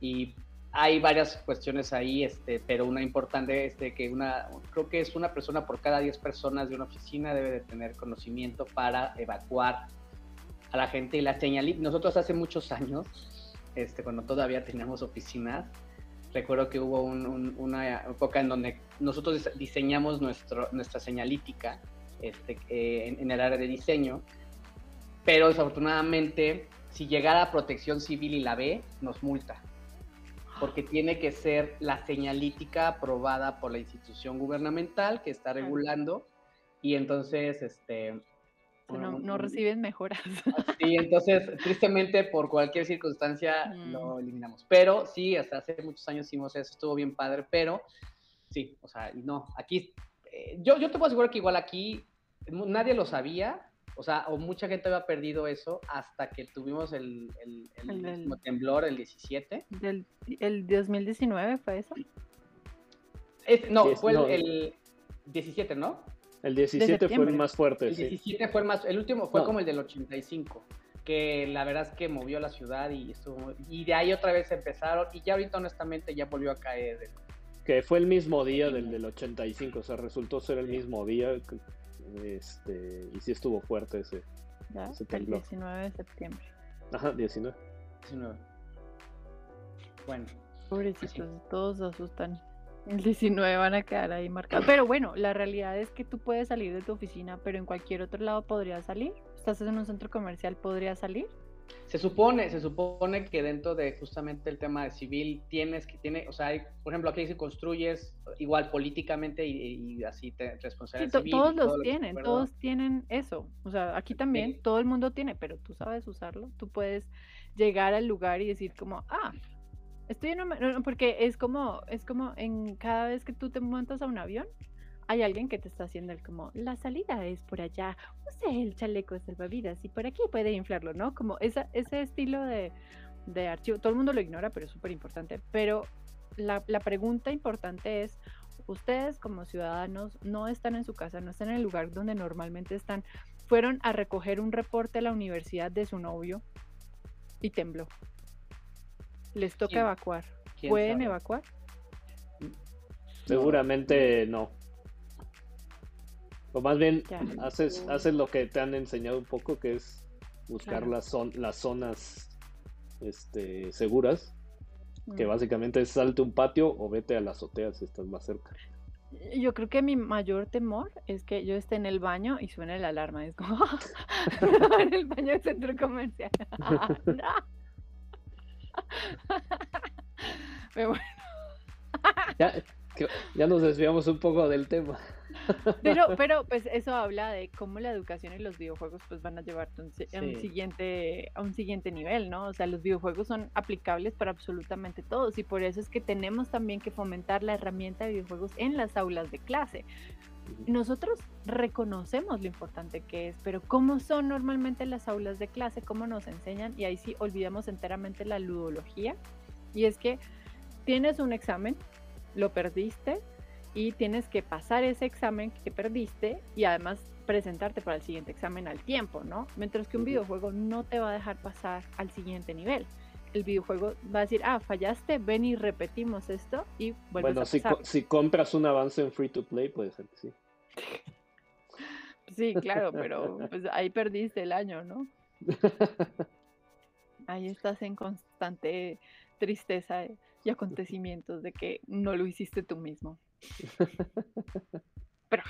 Y hay varias cuestiones ahí, este, pero una importante es de que una, creo que es una persona por cada 10 personas de una oficina debe de tener conocimiento para evacuar a la gente y la señal. Nosotros hace muchos años, este, cuando todavía teníamos oficinas, recuerdo que hubo una época en donde nosotros diseñamos nuestro, nuestra señalítica este, eh, en, el área de diseño, pero desafortunadamente si llegara a protección civil y la ve, nos multa, porque tiene que ser la señalítica aprobada por la institución gubernamental que está regulando y entonces este, no, reciben mejoras. Sí, entonces, tristemente, por cualquier circunstancia, mm. lo eliminamos. Pero sí, hasta hace muchos años hicimos eso, estuvo bien padre, pero sí, o sea, no, aquí, eh, yo, yo te puedo asegurar que igual aquí nadie lo sabía, o sea, o mucha gente había perdido eso hasta que tuvimos el, el, temblor, el 17. Del, ¿El 2019 fue eso? no, fue el 17, ¿no? El 17 fue el más fuerte. El 17 fue el más, el último fue como el del 85, que la verdad es que movió la ciudad y estuvo, y de ahí otra vez empezaron, y ya ahorita honestamente ya volvió a caer. Que fue el mismo día del, del 85, o sea, resultó ser el mismo día, este, y sí estuvo fuerte ese, El 19 de septiembre. Ajá, 19. 19. Bueno. Pobrecitos, todos asustan. El 19 van a quedar ahí marcados. Pero bueno, la realidad es que tú puedes salir de tu oficina, pero en cualquier otro lado podrías salir. Estás en un centro comercial, podrías salir. Se supone, se supone que dentro de justamente el tema de civil tienes que tiene, o sea, hay, por ejemplo, aquí si construyes igual políticamente y, así te responsabilidad sí, Todos los tienen, todos tienen eso. O sea, aquí también todo el mundo tiene, pero tú sabes usarlo. Tú puedes llegar al lugar y decir como, ah, Estoy en un, porque es como, es como en cada vez que tú te montas a un avión, hay alguien que te está haciendo el como, la salida es por allá, use el chaleco de salvavidas y por aquí puede inflarlo, ¿no? Como esa, ese estilo de, de archivo, todo el mundo lo ignora, pero es súper importante. Pero la, la pregunta importante es, ustedes como ciudadanos no están en su casa, no están en el lugar donde normalmente están, fueron a recoger un reporte a la universidad de su novio y tembló les toca evacuar. ¿Pueden evacuar? Seguramente no. O más bien haces, haces lo que te han enseñado un poco, que es buscar las, las zonas este, seguras, que mm. básicamente es salte un patio o vete a la azotea si estás más cerca. Yo creo que mi mayor temor es que yo esté en el baño y suene la alarma. Es como en el baño del centro comercial. Pero bueno. Ya, nos desviamos un poco del tema. Pero, pero pues eso habla de cómo la educación y los videojuegos pues van a llevarte a un, siguiente, a un siguiente nivel, ¿no? O sea, los videojuegos son aplicables para absolutamente todos y por eso es que tenemos también que fomentar la herramienta de videojuegos en las aulas de clase. Nosotros reconocemos lo importante que es, pero ¿cómo son normalmente las aulas de clase? ¿Cómo nos enseñan? Y ahí sí olvidamos enteramente la ludología. Y es que tienes un examen, lo perdiste y tienes que pasar ese examen que perdiste y además presentarte para el siguiente examen al tiempo, ¿no? Mientras que un videojuego no te va a dejar pasar al siguiente nivel el videojuego va a decir, ah, fallaste, ven y repetimos esto y bueno, a. Si, si compras un avance en free to play, puede ser que sí. sí, claro, pero pues ahí perdiste el año, ¿no? Ahí estás en constante tristeza y acontecimientos de que no lo hiciste tú mismo. Pero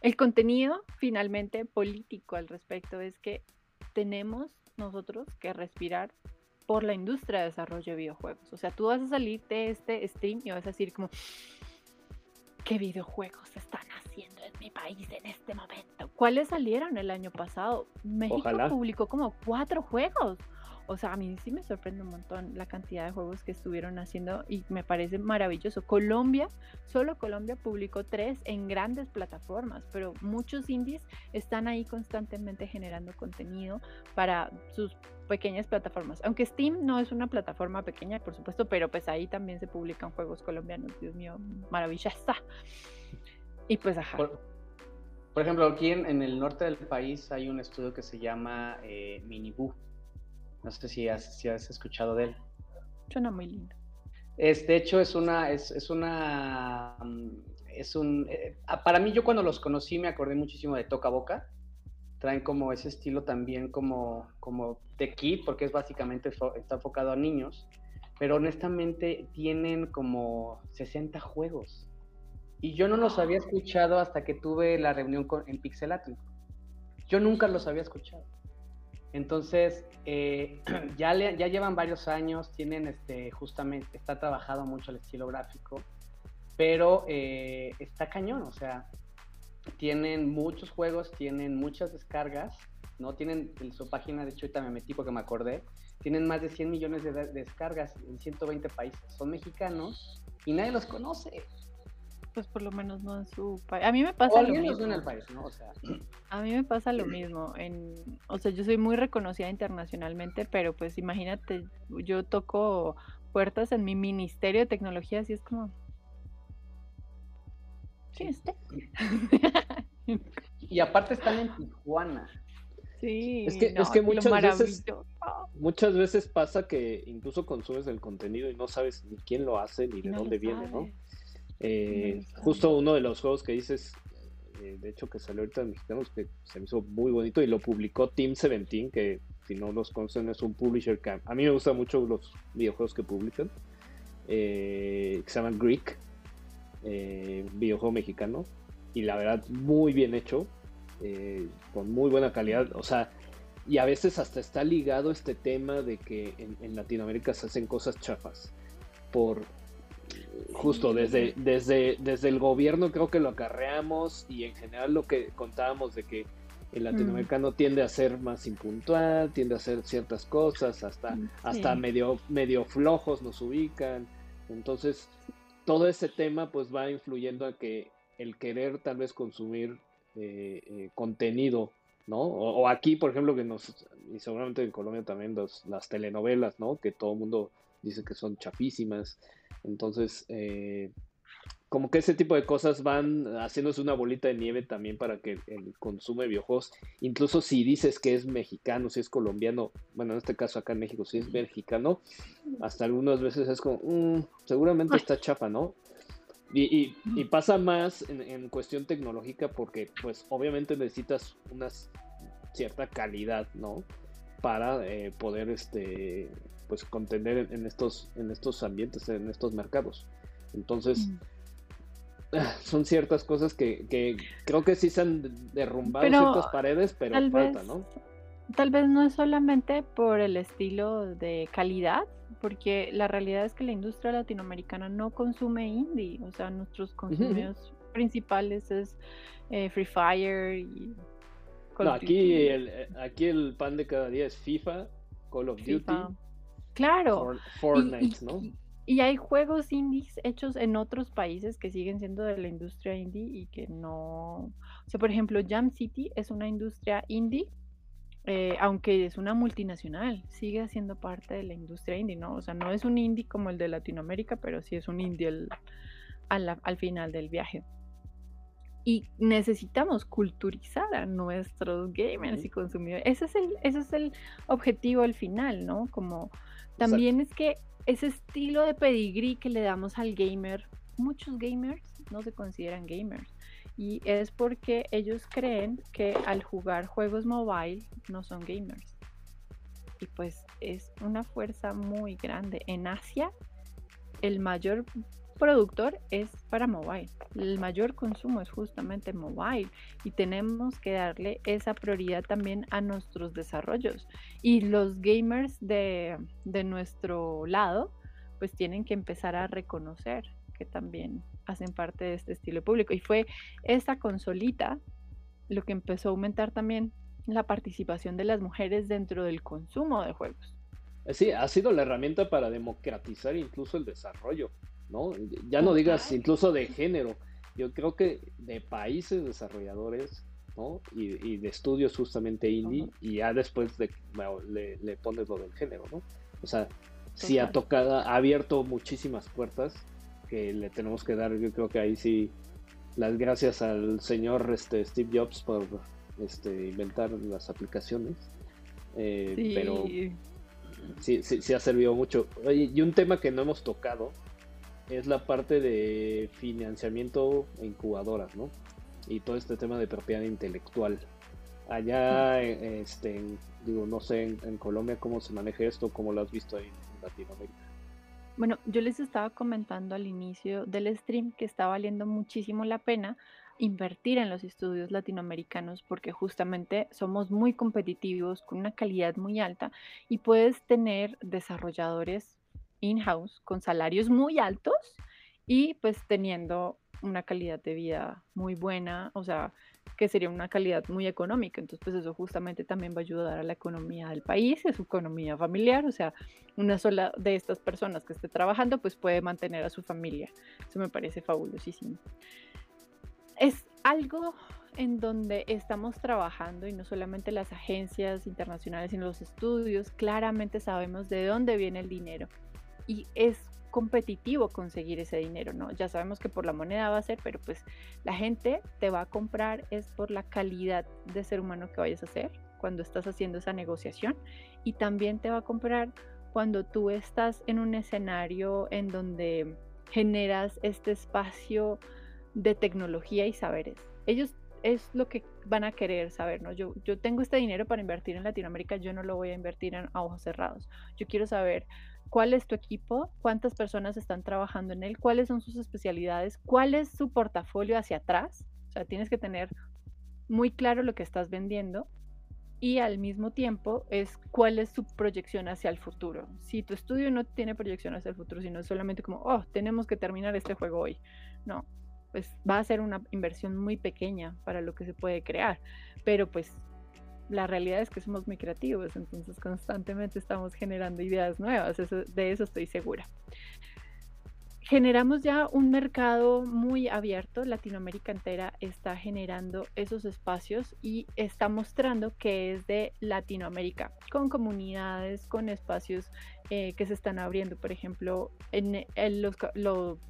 el contenido finalmente político al respecto es que tenemos nosotros que respirar por la industria de desarrollo de videojuegos. O sea, tú vas a salir de este stream y vas a decir como, ¿qué videojuegos están haciendo en mi país en este momento? ¿Cuáles salieron el año pasado? México publicó como cuatro juegos. O sea, a mí sí me sorprende un montón la cantidad de juegos que estuvieron haciendo y me parece maravilloso. Colombia, solo Colombia publicó tres en grandes plataformas, pero muchos indies están ahí constantemente generando contenido para sus pequeñas plataformas. Aunque Steam no es una plataforma pequeña, por supuesto, pero pues ahí también se publican juegos colombianos. Dios mío, maravillosa. Y pues ajá. Por, ejemplo, aquí en, el norte del país hay un estudio que se llama eh, Miniboo no sé si has, si has escuchado de él. Suena muy lindo. Es, de hecho, es una, es, es una, mm, es un, eh, ah, para mí yo cuando los conocí me acordé muchísimo de Toca Boca. Traen como ese estilo también como, como de kid, porque es básicamente, está enfocado a niños. Pero honestamente tienen como 60 juegos. Y yo no los había escuchado hasta que tuve la reunión con, en Pixelatin. Yo nunca los había escuchado. Entonces, eh, ya, ya llevan varios años, tienen este, justamente, está trabajado mucho el estilo gráfico, pero eh, está cañón, o sea, tienen muchos juegos, tienen muchas descargas, ¿no? Tienen en su página, de hecho ahorita me metí porque me acordé, tienen más de 100 millones de descargas en 120 países, son mexicanos y nadie los conoce pues por lo menos no en su país. A mí me pasa lo mismo. En el país, ¿no? o sea. A mí me pasa lo mismo. En, o sea, yo soy muy reconocida internacionalmente, pero pues imagínate, yo toco puertas en mi ministerio de tecnología, así es como. ¿Quién es y aparte están en Tijuana. Sí, es que, es que muchas, veces, muchas veces pasa que incluso consumes el contenido y no sabes ni quién lo hace ni de dónde viene, ¿no? Eh, justo uno de los juegos que dices, eh, de hecho que salió ahorita en mexicanos, que se me hizo muy bonito y lo publicó Team 17, que si no los conocen es un publisher que a mí me gustan mucho los videojuegos que publican, eh, que se llama Greek, videojuego mexicano, y la verdad muy bien hecho, con muy buena calidad, o sea, y a veces hasta está ligado este tema de que en, en Latinoamérica se hacen cosas chafas por justo desde, desde, desde el gobierno creo que lo acarreamos y en general lo que contábamos de que el latinoamericano tiende a ser más impuntual, tiende a hacer ciertas cosas, hasta, mm, hasta medio, medio flojos nos ubican. Entonces, todo ese tema pues va influyendo a que el querer tal vez consumir eh, eh, contenido, ¿no? O, aquí, por ejemplo, que nos, y seguramente en Colombia también las telenovelas, ¿no? Que todo el mundo dice que son chafísimas. Entonces, eh, como que ese tipo de cosas van haciéndose una bolita de nieve también para que el consumo de videojuegos, incluso si dices que es mexicano, si es colombiano, bueno, en este caso acá en México, si es mexicano, hasta algunas veces es como, mm, seguramente está chafa, ¿no? Y, pasa más en, cuestión tecnológica porque, pues, obviamente necesitas una cierta calidad, ¿no? Para eh, poder, este, pues contender en, estos, en estos ambientes, en estos mercados. Entonces, son ciertas cosas que, creo que sí se han derrumbado ciertas paredes, pero falta, ¿no? Tal vez no es solamente por el estilo de calidad, porque la realidad es que la industria latinoamericana no consume indie, o sea, nuestros consumidores principales es eh, Free Fire y no, aquí el, eh, aquí el pan de cada día es FIFA, Call of Duty, Claro. Fortnite, ¿no? Y hay juegos indies hechos en otros países que siguen siendo de la industria indie y que no. O sea, por ejemplo, Jam City es una industria indie, eh, aunque es una multinacional, sigue siendo parte de la industria indie, ¿no? O sea, no es un indie como el de Latinoamérica, pero sí es un indie al, al final del viaje. Y necesitamos culturizar a nuestros gamers y consumidores. Ese es el, ese es el objetivo al final, ¿no? Como también es que ese estilo de pedigrí que le damos al gamer, muchos gamers no se consideran gamers. Y es porque ellos creen que al jugar juegos mobile no son gamers. y pues es una fuerza muy grande. En Asia, el mayor productor es para mobile. El mayor consumo es justamente mobile y tenemos que darle esa prioridad también a nuestros desarrollos. Y los gamers de, de nuestro lado, pues tienen que empezar a reconocer que también hacen parte de este estilo público. Y fue esta consolita lo que empezó a aumentar también la participación de las mujeres dentro del consumo de juegos. Sí, ha sido la herramienta para democratizar incluso el desarrollo, ¿no? Ya no digas incluso de género. Yo creo que de países desarrolladores, ¿no? Y, de estudios justamente indie, y ya después de, le, pones lo del género, ¿no? O sea, sí ha tocado, ha abierto muchísimas puertas que le tenemos que dar, yo creo que ahí sí, las gracias al señor este, Steve Jobs por este, inventar las aplicaciones. Eh, pero sí, sí, sí ha servido mucho. y un tema que no hemos tocado es la parte de financiamiento incubadoras, ¿no? Y todo este tema de propiedad intelectual. Allá, este, digo, no sé en, en, Colombia cómo se maneja esto, cómo lo has visto ahí en Latinoamérica. Bueno, yo les estaba comentando al inicio del stream que está valiendo muchísimo la pena invertir en los estudios latinoamericanos porque justamente somos muy competitivos, con una calidad muy alta y puedes tener desarrolladores in-house con salarios muy altos y pues teniendo una calidad de vida muy buena, o sea, que sería una calidad muy económica. Entonces, pues eso justamente también va a ayudar a la economía del país, a su economía familiar, o sea, una sola de estas personas que esté trabajando, pues puede mantener a su familia. Eso me parece fabulosísimo. Es algo en donde estamos trabajando y no solamente las agencias internacionales, sino los estudios, claramente sabemos de dónde viene el dinero y es competitivo conseguir ese dinero, ¿no? Ya sabemos que por la moneda va a ser, pero pues la gente te va a comprar es por la calidad de ser humano que vayas a ser cuando estás haciendo esa negociación y también te va a comprar cuando tú estás en un escenario en donde generas este espacio de tecnología y saberes. Ellos es lo que van a querer saber, ¿no? Yo, yo tengo este dinero para invertir en Latinoamérica, yo no lo voy a invertir en, a ojos cerrados. Yo quiero saber cuál es tu equipo, cuántas personas están trabajando en él, cuáles son sus especialidades, cuál es su portafolio hacia atrás. O sea, tienes que tener muy claro lo que estás vendiendo y al mismo tiempo es cuál es su proyección hacia el futuro. Si tu estudio no tiene proyección hacia el futuro, sino solamente como, oh, tenemos que terminar este juego hoy. No, pues va a ser una inversión muy pequeña para lo que se puede crear, pero pues la realidad es que somos muy creativos, entonces constantemente estamos generando ideas nuevas, de eso estoy segura. Generamos ya un mercado muy abierto, Latinoamérica entera está generando esos espacios y está mostrando que es de Latinoamérica, con comunidades, con espacios eh, que se están abriendo. Por ejemplo,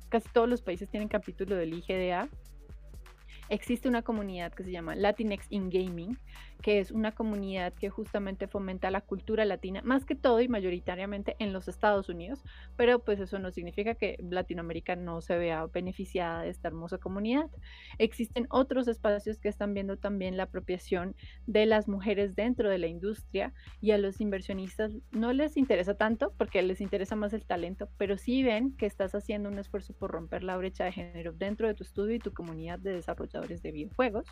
casi todos los países tienen capítulo del IGDA. Existe una comunidad que se llama Latinx in Gaming, que es una comunidad que justamente fomenta la cultura latina, más que todo y mayoritariamente en los Estados Unidos, pero pues eso no significa que Latinoamérica no se vea beneficiada de esta hermosa comunidad. Existen otros espacios que están viendo también la apropiación de las mujeres dentro de la industria y a los inversionistas no les interesa tanto porque les interesa más el talento, pero sí ven que estás haciendo un esfuerzo por romper la brecha de género dentro de tu estudio y tu comunidad de desarrolladores de videojuegos.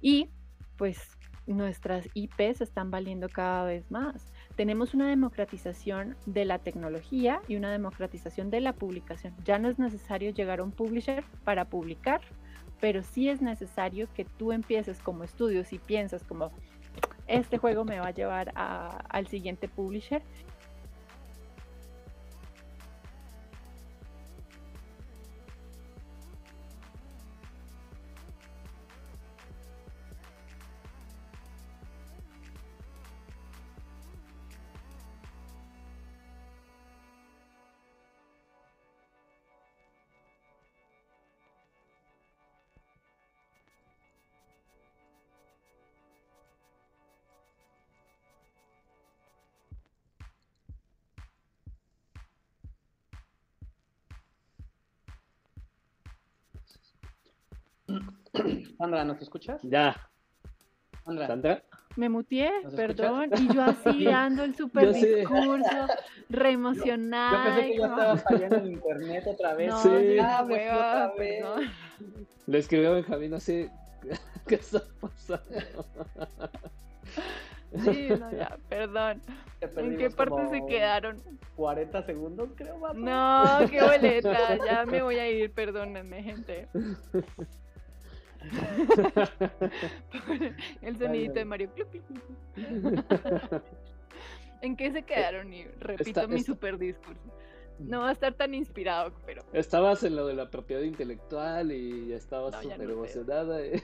Y pues nuestras IPs están valiendo cada vez más. Tenemos una democratización de la tecnología y una democratización de la publicación. Ya no es necesario llegar a un publisher para publicar, pero sí es necesario que tú empieces como estudio, si piensas como este juego me va a llevar al siguiente publisher Sandra, ¿nos escuchas? Ya. Sandra. me mutié, perdón, y yo así dando el super discurso, re emocionada. Yo pensé que ya estaba fallando en internet otra vez. No, Sí. ah, pues, hueva, otra vez. no. Le escribió a Benjamín así. ¿Qué está pasando? Sí, no, ya, perdón. ¿En qué parte se quedaron? 40 segundos, creo, vato. No, qué boleta, ya me voy a ir, perdónenme, gente. El sonidito de Mario. ¿En qué se quedaron? Y repito Está- mi está- super discurso. No va a estar tan inspirado, pero Estabas en lo de la propiedad intelectual y ya estabas No, súper no emocionada. eh.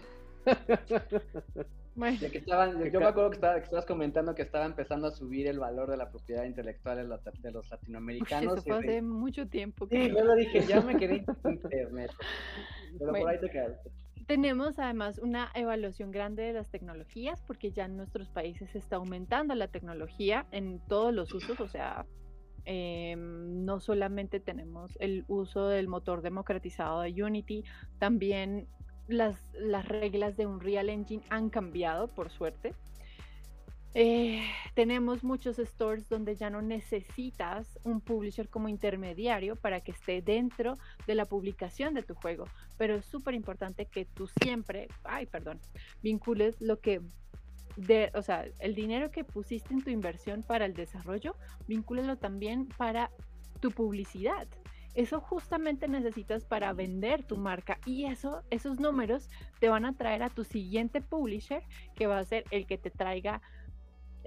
bueno, que estaban, yo me acuerdo que, estaba- que estabas comentando que estaba empezando a subir el valor de la propiedad intelectual de los, de los uy, latinoamericanos. eso fue hace mucho tiempo. Sí, yo lo dije, ya me quedé en internet. Pero Bueno. por ahí te quedaste. Tenemos además una evaluación grande de las tecnologías porque ya en nuestros países se está aumentando la tecnología en todos los usos, o sea, em, no solamente tenemos el uso del motor democratizado de Unity, también las, las reglas de Unreal Engine han cambiado, por suerte. Eh, tenemos muchos stores donde ya no necesitas un publisher como intermediario para que esté dentro de la publicación de tu juego pero es súper importante que tú siempre, ay, perdón, vincules lo que, de, o sea, el dinero que pusiste en tu inversión para el desarrollo, vincúlelo también para tu publicidad. Eso justamente necesitas para vender tu marca y eso, esos números te van a traer a tu siguiente publisher que va a ser el que te traiga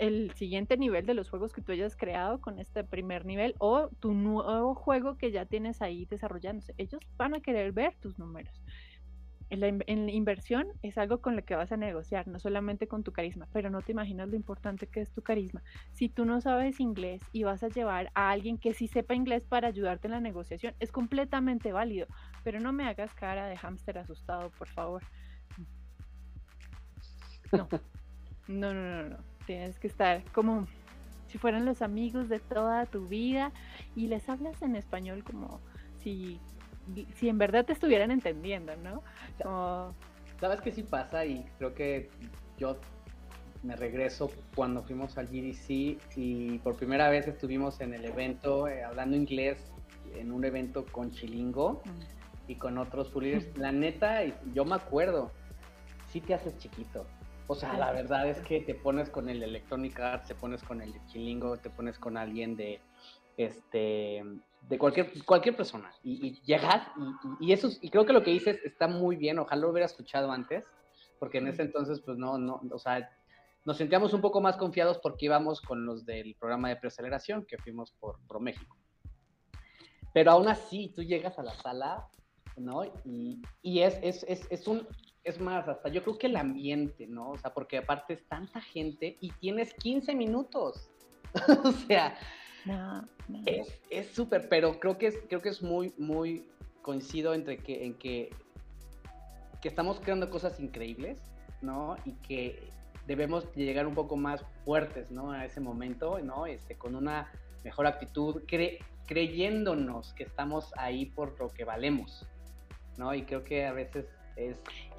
el siguiente nivel de los juegos que tú hayas creado con este primer nivel o tu nuevo juego que ya tienes ahí desarrollándose. Ellos van a querer ver tus números. En la, in- en la inversión es algo con lo que vas a negociar, no solamente con tu carisma, pero no te imaginas lo importante que es tu carisma. Si tú no sabes inglés y vas a llevar a alguien que sí sepa inglés para ayudarte en la negociación, es completamente válido, pero no me hagas cara de hámster asustado, por favor. No, no, no, no, no. Tienes que estar como si fueran los amigos de toda tu vida y les hablas en español como si, si en verdad te estuvieran entendiendo, ¿no? Como, ¿Sabes qué sí pasa? Y creo que yo me regreso cuando fuimos al GDC y por primera vez estuvimos en el evento eh, hablando inglés en un evento con Chilingo y con otros puliers. La neta, y yo me acuerdo, sí te haces chiquito. O sea, la verdad es que te pones con el Electronic Arts, te pones con el Chilingo, te pones con alguien de este de cualquier cualquier persona y, y llegas y, eso es- y creo que lo que dices está muy bien ojalá lo hubiera escuchado antes porque en ese entonces pues no no o sea nos sentíamos un poco más confiados porque íbamos con los del programa de preaceleración que fuimos por Pro México. Pero aún así tú llegas a la sala no y, y es, es, es, es un es más, hasta yo creo que el ambiente, ¿no? O sea, porque aparte es tanta gente y tienes 15 minutos. o sea, no, no. es es súper, pero creo que es, creo que es muy, muy coincido entre que, en que, que estamos creando cosas increíbles, ¿no? Y que debemos llegar un poco más fuertes, ¿no? A ese momento, ¿no? Este, con una mejor actitud, cre- creyéndonos que estamos ahí por lo que valemos, ¿no? Y creo que a veces es...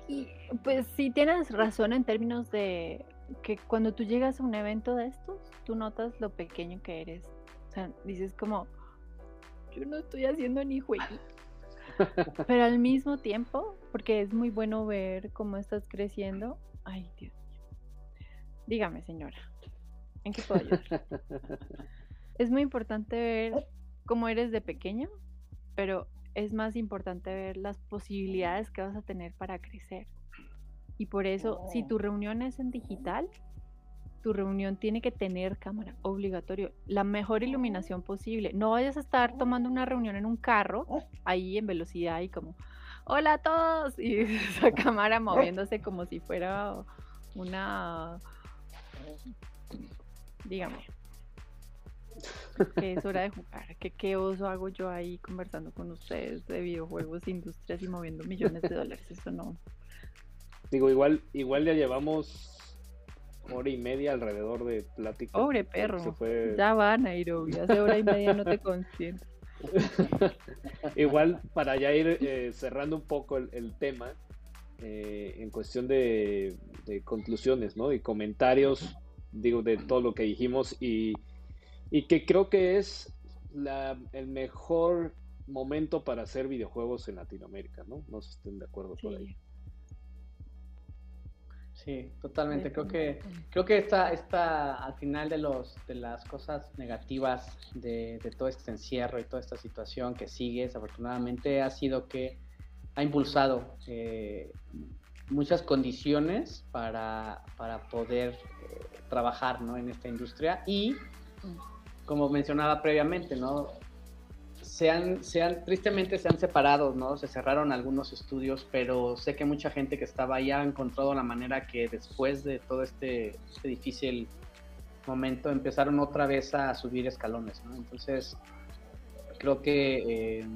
Y pues sí tienes razón en términos de que cuando tú llegas a un evento de estos, tú notas lo pequeño que eres. O sea, dices como, yo no estoy haciendo ni jueguito. Pero al mismo tiempo, porque es muy bueno ver cómo estás creciendo. Ay, Dios mío. Dígame, señora, ¿en qué puedo ayudar? es muy importante ver cómo eres de pequeño, pero es más importante ver las posibilidades que vas a tener para crecer. Y por eso, si Oh. tu reunión es en digital, tu reunión tiene que tener cámara, obligatorio, la mejor iluminación posible. No vayas a estar tomando una reunión en un carro, ahí en velocidad y como, hola a todos, y esa cámara moviéndose como si fuera una, dígame, que es hora de jugar, que qué oso hago yo ahí conversando con ustedes de videojuegos, industrias y moviendo millones de dólares, eso no. Digo, igual, igual ya llevamos hora y media alrededor de plática. Pobre perro, fue- ya va Nairobi, hace hora y media no te consiento. Igual para ya ir eh, cerrando un poco el, el tema, eh, en cuestión de, conclusiones, ¿no? Y comentarios, digo, de todo lo que dijimos y, que creo que es el mejor momento para hacer videojuegos en Latinoamérica, ¿no? No sé si estén de acuerdo por ahí. Sí, totalmente. Creo que creo que esta, esta al final de los de las cosas negativas de, todo este encierro y toda esta situación que sigue, desafortunadamente, ha sido que ha impulsado eh, muchas condiciones para, poder eh, trabajar ¿no? en esta industria y como mencionaba previamente, ¿no? se han, se han, tristemente se han separado, ¿no? Se cerraron algunos estudios, pero sé que mucha gente que estaba ahí ha encontrado la manera que después de todo este, este difícil momento empezaron otra vez a subir escalones, ¿no? Entonces, creo que, eh,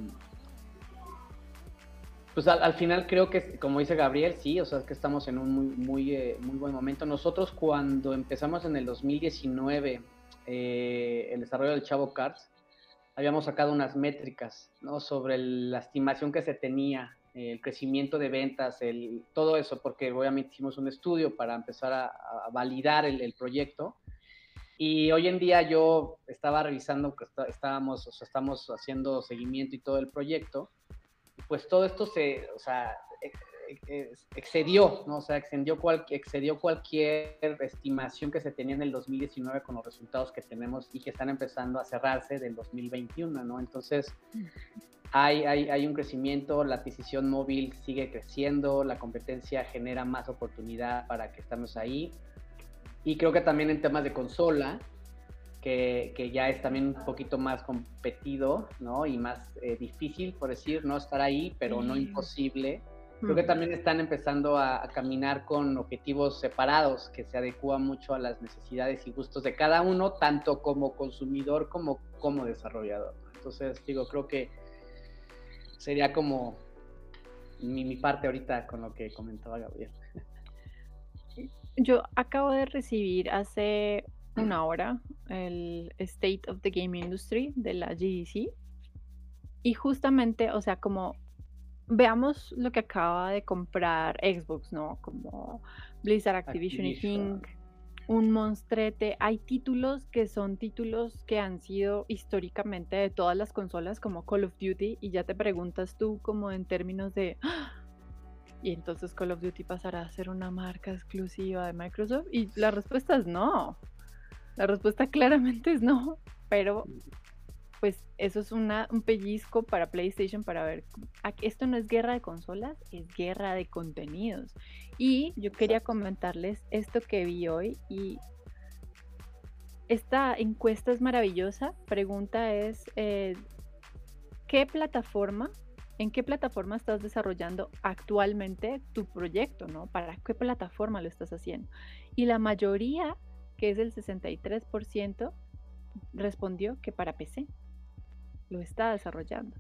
pues al, final creo que, como dice Gabriel, sí, o sea, que estamos en un muy, muy, eh, muy buen momento. Nosotros cuando empezamos en el 2019 eh, el desarrollo del Chavo Cards, habíamos sacado unas métricas ¿no? sobre la estimación que se tenía, el crecimiento de ventas, el, todo eso, porque obviamente hicimos un estudio para empezar a, validar el, proyecto. Y hoy en día yo estaba revisando, que estábamos, o sea, estamos haciendo seguimiento y todo el proyecto, pues todo esto se, o sea, excedió, ¿no? O sea, excedió, excedió cualquier estimación que se tenía en el 2019 con los resultados que tenemos y que están empezando a cerrarse del 2021, ¿no? Entonces, hay, hay, hay un crecimiento, la adquisición móvil sigue creciendo, la competencia genera más oportunidad para que estemos ahí. Y creo que también en temas de consola, que, que, ya es también un poquito más competido, ¿no? Y más eh, difícil, por decir, no estar ahí, pero no imposible Creo que también están empezando a, caminar con objetivos separados que se adecúan mucho a las necesidades y gustos de cada uno, tanto como consumidor como como desarrollador. Entonces, digo, creo que sería como mi, mi parte ahorita con lo que comentaba Gabriel. Yo acabo de recibir hace una hora el State of the Game Industry de la GDC y justamente, o sea, como veamos lo que acaba de comprar Xbox, ¿no? Como Blizzard, Activision, y King, un monstrete. Hay títulos que son títulos que han sido históricamente de todas las consolas, como Call of Duty, y ya te preguntas tú como en términos de... ¡Ah! Y entonces Call of Duty pasará a ser una marca exclusiva de Microsoft. Y la respuesta es no. La respuesta claramente es no. Pero pues eso es una, un pellizco para PlayStation para ver, esto no es guerra de consolas, es guerra de contenidos. Y yo quería comentarles esto que vi hoy y esta encuesta es maravillosa. Pregunta es, eh, ¿qué plataforma, en qué plataforma estás desarrollando actualmente tu proyecto, ¿no? ¿Para qué plataforma lo estás haciendo? Y la mayoría, que es el 63%, respondió que para PC lo está desarrollando.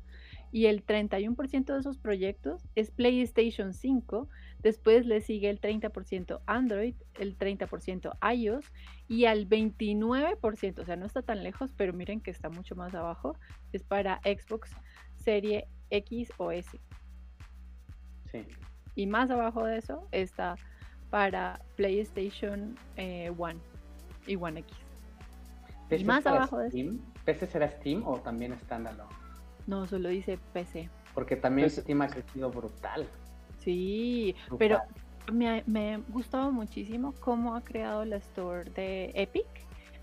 Y el 31% de esos proyectos es PlayStation 5, después le sigue el 30% Android, el 30% iOS y al 29%, o sea, no está tan lejos, pero miren que está mucho más abajo, es para Xbox Serie X o S. Sí. Y más abajo de eso está para PlayStation eh, One y One X. Y más abajo de eso ¿PC será Steam o también standalone? No, solo dice PC. Porque también Steam ha crecido brutal. Sí, pero me, ha gustado muchísimo cómo ha creado la store de Epic.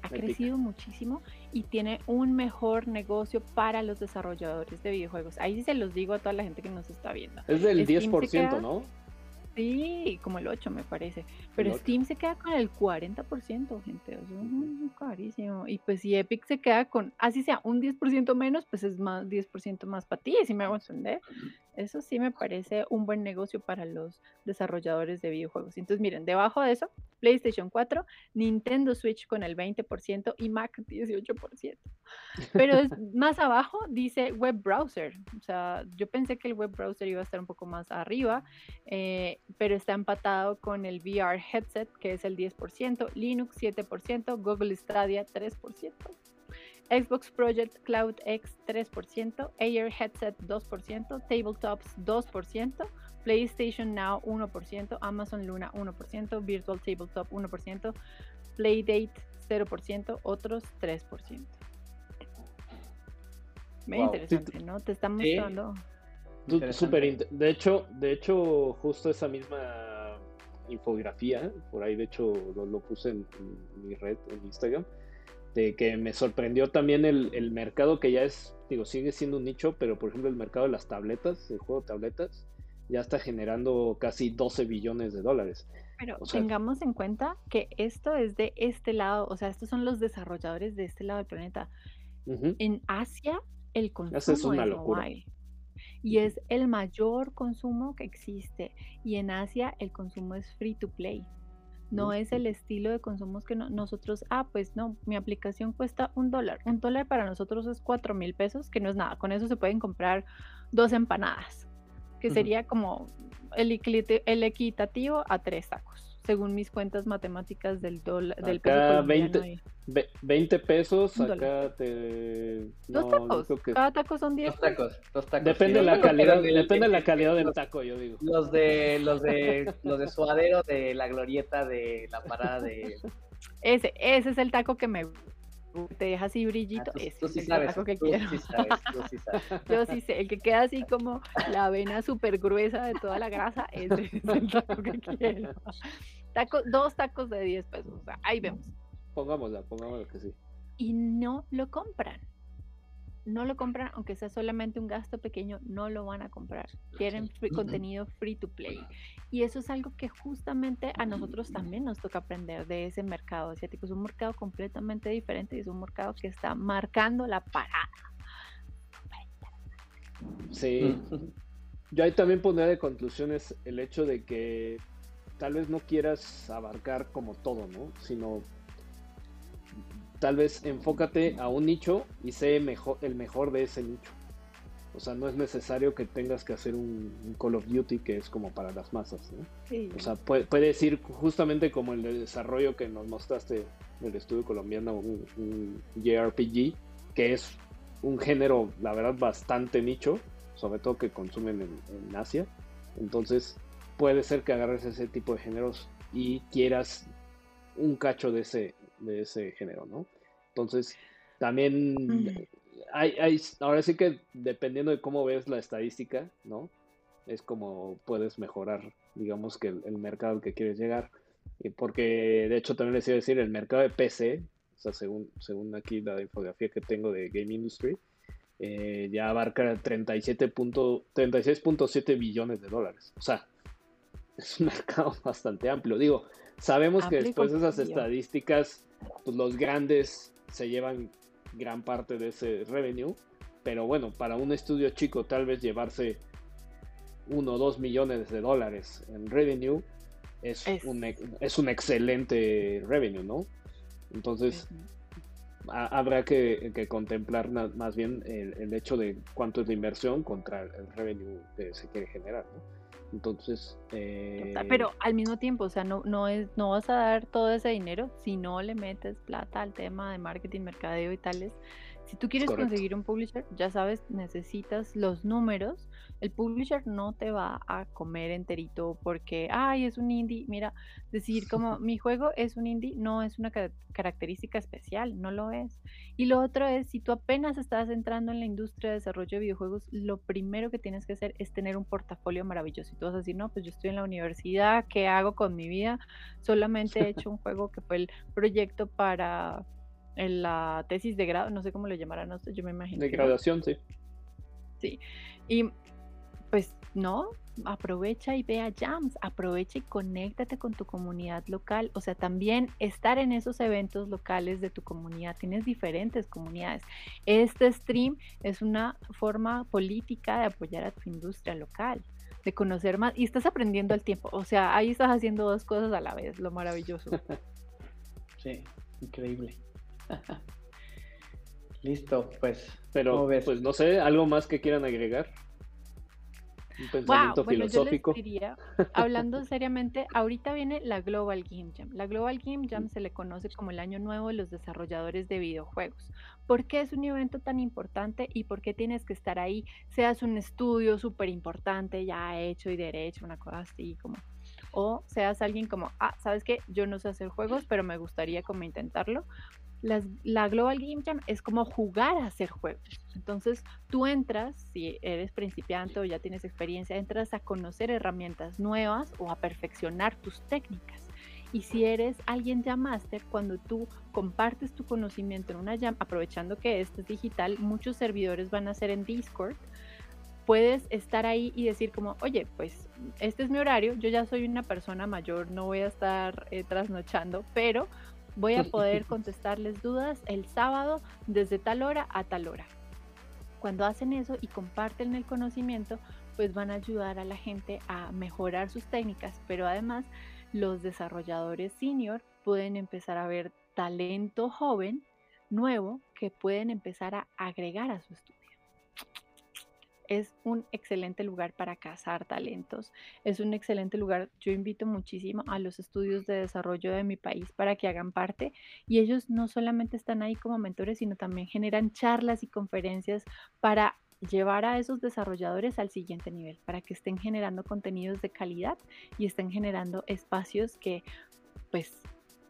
Ha crecido muchísimo y tiene un mejor negocio para los desarrolladores de videojuegos. Ahí sí se los digo a toda la gente que nos está viendo. Es del 10%, ¿no? Sí, como el 8 me parece. Pero Steam se queda con el 40%, gente. Eso es carísimo. Y pues si Epic se queda con, así sea, un 10% menos, pues es más 10% más para ti, si me hago entender. Eso sí me parece un buen negocio para los desarrolladores de videojuegos. Entonces, miren, debajo de eso, PlayStation 4, Nintendo Switch con el 20% y Mac 18%. Pero es, más abajo dice web browser. O sea, yo pensé que el web browser iba a estar un poco más arriba, eh, pero está empatado con el VR headset, que es el 10%, Linux 7%, Google Stadia 3%. Xbox Project Cloud X 3%, Air Headset 2%, Tabletops 2%, PlayStation Now 1%, Amazon Luna 1%, Virtual Tabletop 1%, Playdate 0%, otros 3%. Muy interesante, ¿no? Te está mostrando. Súper, de hecho, de hecho, justo esa misma infografía, por ahí de hecho lo, puse en, mi red, en Instagram, de que me sorprendió también el, mercado que ya es, digo, sigue siendo un nicho, pero por ejemplo el mercado de las tabletas, el juego de tabletas, ya está generando casi 12 billones de dólares. Pero tengamos en cuenta que esto es de este lado, o sea, estos son los desarrolladores de este lado del planeta. En Asia el consumo es, una locura. Y es el mayor consumo que existe. Y en Asia el consumo es free to play. No es el estilo de consumos que nosotros, ah, pues no, mi aplicación cuesta un dólar. Un dólar para nosotros es cuatro mil pesos, que no es nada. Con eso se pueden comprar dos empanadas, que sería como el, el equitativo a tres tacos según mis cuentas matemáticas del dólar del peso 20, 20 pesos, acá te dos tacos. Cada taco son 10. Dos tacos, dos tacos. Depende de la calidad, depende de la calidad del taco, yo digo. Los de los de los de suadero de la glorieta de la parada de ese, ese es el taco que me te deja así brillito, ah, ese es el taco que quiero. Yo sí sé, el que queda así como la vena súper gruesa de toda la grasa, ese es el taco que quiero. Taco, dos tacos de 10 pesos, o sea, ahí vemos. Pongámosla, pongámosla que sí. Y no lo compran. No lo compran, aunque sea solamente un gasto pequeño, no lo van a comprar. Quieren contenido free to play. Y eso es algo que justamente a nosotros también nos toca aprender de ese mercado asiático. Es un mercado completamente diferente y es un mercado que está marcando la parada. Sí. Yo ahí también pondría de conclusiones el hecho de que tal vez no quieras abarcar como todo, ¿no? Sino tal vez enfócate a un nicho y sé mejor, el mejor de ese nicho. O sea, no es necesario que tengas que hacer un, Call of Duty que es como para las masas, ¿no? Sí. O sea, puede, puedes ir justamente como el desarrollo que nos mostraste del estudio colombiano, un, JRPG, que es un género, la verdad, bastante nicho, sobre todo que consumen en Asia. Entonces, puede ser que agarres ese tipo de géneros y quieras un cacho de ese, de ese género, ¿no? Entonces, también hay, hay, ahora sí que dependiendo de cómo ves la estadística, ¿no? Es como puedes mejorar, digamos que el, mercado al que quieres llegar. Porque de hecho también les iba a decir, el mercado de PC, o sea, según, según aquí la infografía que tengo de Game Industry, eh, ya abarca 36.7 billones de dólares. O sea, es un mercado bastante amplio. Digo, sabemos que después de esas estadísticas, pues los grandes se llevan gran parte de ese revenue, pero bueno, para un estudio chico tal vez llevarse uno o dos millones de dólares en revenue es, Un, es un excelente revenue, ¿no? Entonces, habrá que, contemplar más bien el, el, hecho de cuánto es la inversión contra el revenue que se quiere generar, ¿no? Entonces. Eh... Pero al mismo tiempo, o sea, no, no, es, no vas a dar todo ese dinero si no le metes plata al tema de marketing, mercadeo y tales. Si tú quieres conseguir un publisher, ya sabes, necesitas los números el publisher no te va a comer enterito porque, ay, es un indie. Mira, decir como mi juego es un indie no es una característica especial, no lo es. Y lo otro es, si tú apenas estás entrando en la industria de desarrollo de videojuegos, lo primero que tienes que hacer es tener un portafolio maravilloso. Y tú vas a decir, no, pues yo estoy en la universidad, ¿qué hago con mi vida? Solamente he hecho un juego que fue el proyecto para en la tesis de grado, no sé cómo lo llamarán, sé, yo me imagino. De graduación, sí. Sí. Y pues no, aprovecha y ve a Jams, aprovecha y conéctate con tu comunidad local, o sea, también estar en esos eventos locales de tu comunidad, tienes diferentes comunidades. Este stream es una forma política de apoyar a tu industria local, de conocer más y estás aprendiendo al tiempo, o sea, ahí estás haciendo dos cosas a la vez, lo maravilloso. Sí, increíble. Listo, pues. Pero, pues no sé, algo más que quieran agregar. un pensamiento filosófico. hablando seriamente, ahorita viene la Global Game Jam. La Global Game Jam se le conoce como el año nuevo de los desarrolladores de videojuegos. ¿Por qué es un evento tan importante y por qué tienes que estar ahí? Seas un estudio súper importante, ya hecho y derecho, una cosa así como o seas alguien como, ah, ¿sabes qué? Yo no sé hacer juegos, pero me gustaría como intentarlo. La Global Game Jam es como jugar a hacer juegos. Entonces tú entras, si eres principiante o ya tienes experiencia, entras a conocer herramientas nuevas o a perfeccionar tus técnicas. Y si eres alguien ya máster, cuando tú compartes tu conocimiento en una jam, aprovechando que esto es digital, muchos servidores van a ser en Discord, puedes estar ahí y decir como, oye, pues este es mi horario, yo ya soy una persona mayor, no voy a estar eh, trasnochando, pero voy a poder contestarles dudas el sábado desde tal hora a tal hora. Cuando hacen eso y comparten el conocimiento, pues van a ayudar a la gente a mejorar sus técnicas, pero además los desarrolladores senior pueden empezar a ver talento joven, nuevo, que pueden empezar a agregar a su estudio es un excelente lugar para cazar talentos. Es un excelente lugar. Yo invito muchísimo a los estudios de desarrollo de mi país para que hagan parte y ellos no solamente están ahí como mentores, sino también generan charlas y conferencias para llevar a esos desarrolladores al siguiente nivel, para que estén generando contenidos de calidad y estén generando espacios que pues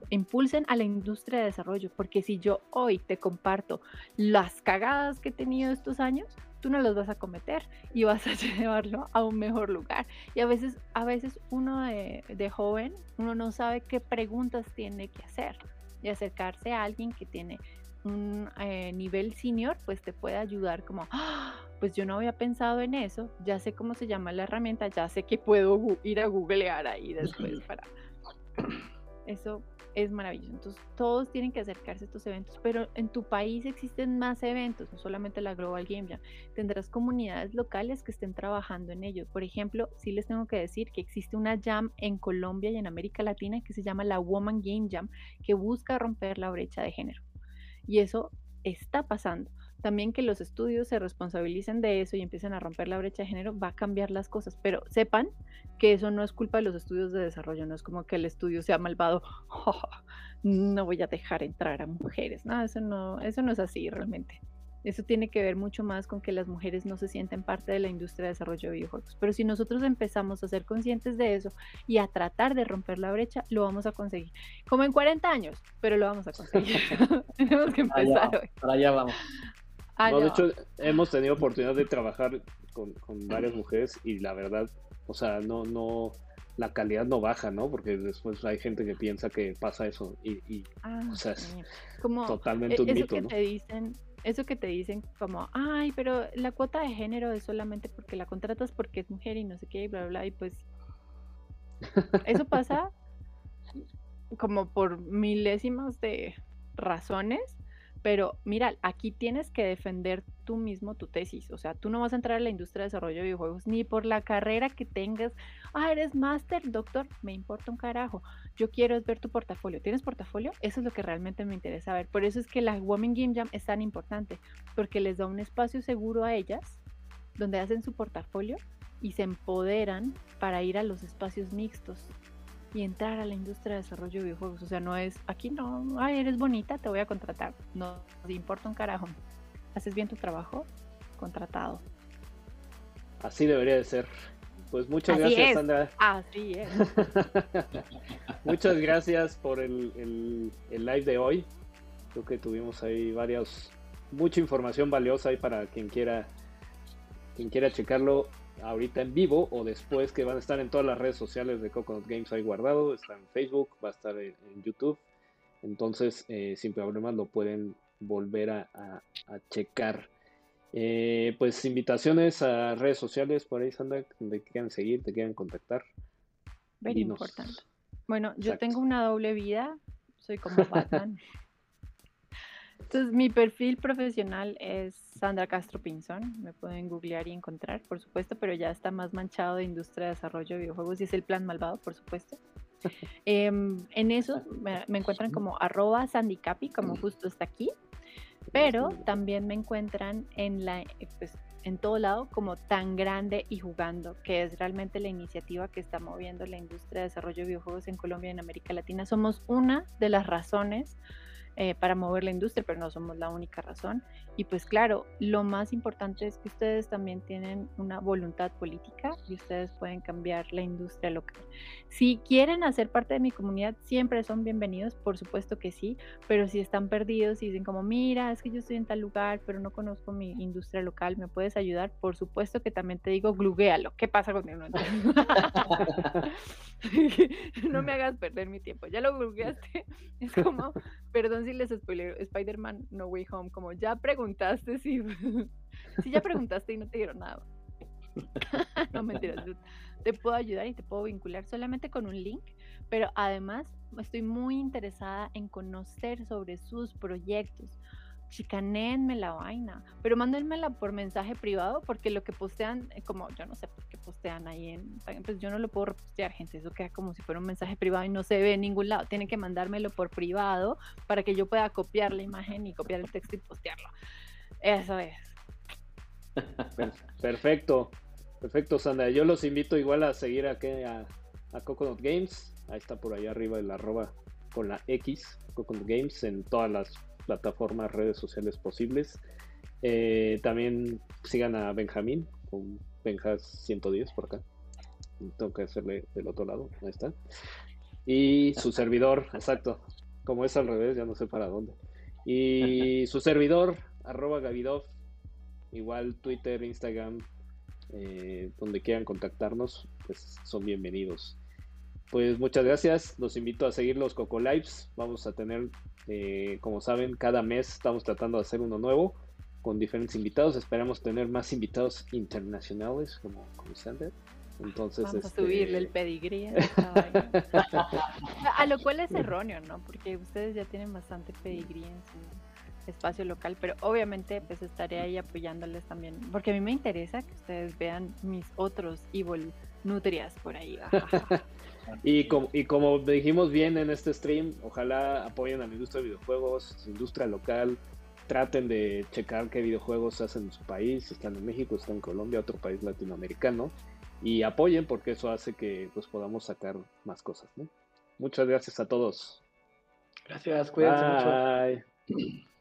impulsen a la industria de desarrollo, porque si yo hoy te comparto las cagadas que he tenido estos años, tú no los vas a cometer y vas a llevarlo a un mejor lugar. Y a veces, a veces uno de, joven, uno no sabe qué preguntas tiene que hacer y acercarse a alguien que tiene un eh, nivel senior, pues te puede ayudar como, ¡Ah! pues yo no había pensado en eso, ya sé cómo se llama la herramienta, ya sé que puedo ir a googlear ahí después para... Eso es maravilloso. Entonces, todos tienen que acercarse a estos eventos, pero en tu país existen más eventos, no solamente la Global Game Jam. Tendrás comunidades locales que estén trabajando en ello. Por ejemplo, sí les tengo que decir que existe una jam en Colombia y en América Latina que se llama la Woman Game Jam, que busca romper la brecha de género. Y eso está pasando también que los estudios se responsabilicen de eso y empiecen a romper la brecha de género, va a cambiar las cosas. Pero sepan que eso no es culpa de los estudios de desarrollo, no es como que el estudio sea malvado, no voy a dejar entrar a mujeres. No, eso no, eso no es así realmente. Eso tiene que ver mucho más con que las mujeres no se sienten parte de la industria de desarrollo de videojuegos. Pero si nosotros empezamos a ser conscientes de eso y a tratar de romper la brecha, lo vamos a conseguir. Como en 40 años, pero lo vamos a conseguir. Tenemos que empezar hoy. Para allá vamos. Ah, no, de hecho, hemos tenido oportunidad de trabajar con, varias mujeres y la verdad, o sea, no, no, la calidad no baja, ¿no? Porque después hay gente que piensa que pasa eso y, ah, o sea, es como totalmente un eso mito, que ¿no? Te dicen, eso que te dicen como, ay, pero la cuota de género es solamente porque la contratas porque es mujer y no sé qué, y bla, bla, bla, y pues eso pasa como por milésimas de razones pero mira, aquí tienes que defender tú mismo tu tesis. O sea, tú no vas a entrar a la industria de desarrollo de videojuegos ni por la carrera que tengas. Ah, eres máster, doctor, me importa un carajo. Yo quiero ver tu portafolio. ¿Tienes portafolio? Eso es lo que realmente me interesa ver. Por eso es que la Women Game Jam es tan importante, porque les da un espacio seguro a ellas donde hacen su portafolio y se empoderan para ir a los espacios mixtos y entrar a la industria de desarrollo de videojuegos. O sea, no es, aquí no, ay, eres bonita, te voy a contratar. No te importa un carajo. Haces bien tu trabajo, contratado. Así debería de ser. Pues muchas gracias, Sandra. Así es. muchas gracias por el, el, live de hoy. Creo que tuvimos ahí varias, mucha información valiosa ahí para quien quiera, quien quiera checarlo ahorita en vivo o después que van a estar en todas las redes sociales de Coconut Games ahí guardado, está en Facebook, va a estar en, YouTube, entonces eh, sin problemas lo pueden volver a, checar. Eh, pues invitaciones a redes sociales por ahí, Sandra, donde quieran seguir, te quieran contactar. Very importante. Bueno, yo tengo una doble vida, soy como Batman. Entonces, mi perfil profesional es Sandra Castro Pinzón. Me pueden googlear y encontrar, por supuesto, pero ya está más manchado de industria de desarrollo de videojuegos y es el plan malvado, por supuesto. Em, en eso me, encuentran como arroba sandicapi, como justo está aquí. Pero también me encuentran en la, pues, en todo lado como tan grande y jugando, que es realmente la iniciativa que está moviendo la industria de desarrollo de videojuegos en Colombia y en América Latina. Somos una de las razones eh, para mover la industria, pero no somos la única razón. Y pues claro, lo más importante es que ustedes también tienen una voluntad política y ustedes pueden cambiar la industria local. Si quieren hacer parte de mi comunidad, siempre son bienvenidos, por supuesto que sí, pero si están perdidos y dicen como, mira, es que yo estoy en tal lugar, pero no conozco mi industria local, ¿me puedes ayudar? Por supuesto que también te digo, gluguéalo. ¿Qué pasa contigo? no me hagas perder mi tiempo. Ya lo glugueaste. Es como, perdón si les spoilero, Spider-Man No Way Home, como ya preguntaste si, si ya preguntaste y no te dieron nada. no mentiras, te puedo ayudar y te puedo vincular solamente con un link, pero además estoy muy interesada en conocer sobre sus proyectos chicanenme la vaina, pero mándenmela por mensaje privado porque lo que postean, eh, como yo no sé por qué postean ahí en, pues yo no lo puedo repostear, gente, eso queda como si fuera un mensaje privado y no se ve en ningún lado, tienen que mandármelo por privado para que yo pueda copiar la imagen y copiar el texto y postearlo. Eso es. Perfecto, perfecto, Sandra. Yo los invito igual a seguir aquí a, a Coconut Games. Ahí está por ahí arriba el arroba con la X, Coconut Games, en todas las plataformas, redes sociales posibles. Eh, también sigan a Benjamín con Benjas 110 por acá. Tengo que hacerle del otro lado. Ahí está. Y su servidor, exacto. Como es al revés, ya no sé para dónde. Y su servidor, arroba Gavidov. Igual Twitter, Instagram, eh, donde quieran contactarnos, pues son bienvenidos. Pues muchas gracias. Los invito a seguir los Coco Lives. Vamos a tener eh, como saben, cada mes estamos tratando de hacer uno nuevo con diferentes invitados. Esperamos tener más invitados internacionales como, como Sander. Entonces, Vamos a este, subirle el pedigrí. a lo cual es erróneo, ¿no? Porque ustedes ya tienen bastante pedigrí en su espacio local, pero obviamente pues estaré ahí apoyándoles también, porque a mí me interesa que ustedes vean mis otros Evil Nutrias por ahí. Y como, y como dijimos bien en este stream, ojalá apoyen a la industria de videojuegos, su industria local, traten de checar qué videojuegos se hacen en su país, si están en México, están en Colombia, otro país latinoamericano, y apoyen porque eso hace que pues, podamos sacar más cosas. Muchas gracias a todos. Gracias, cuídense mucho.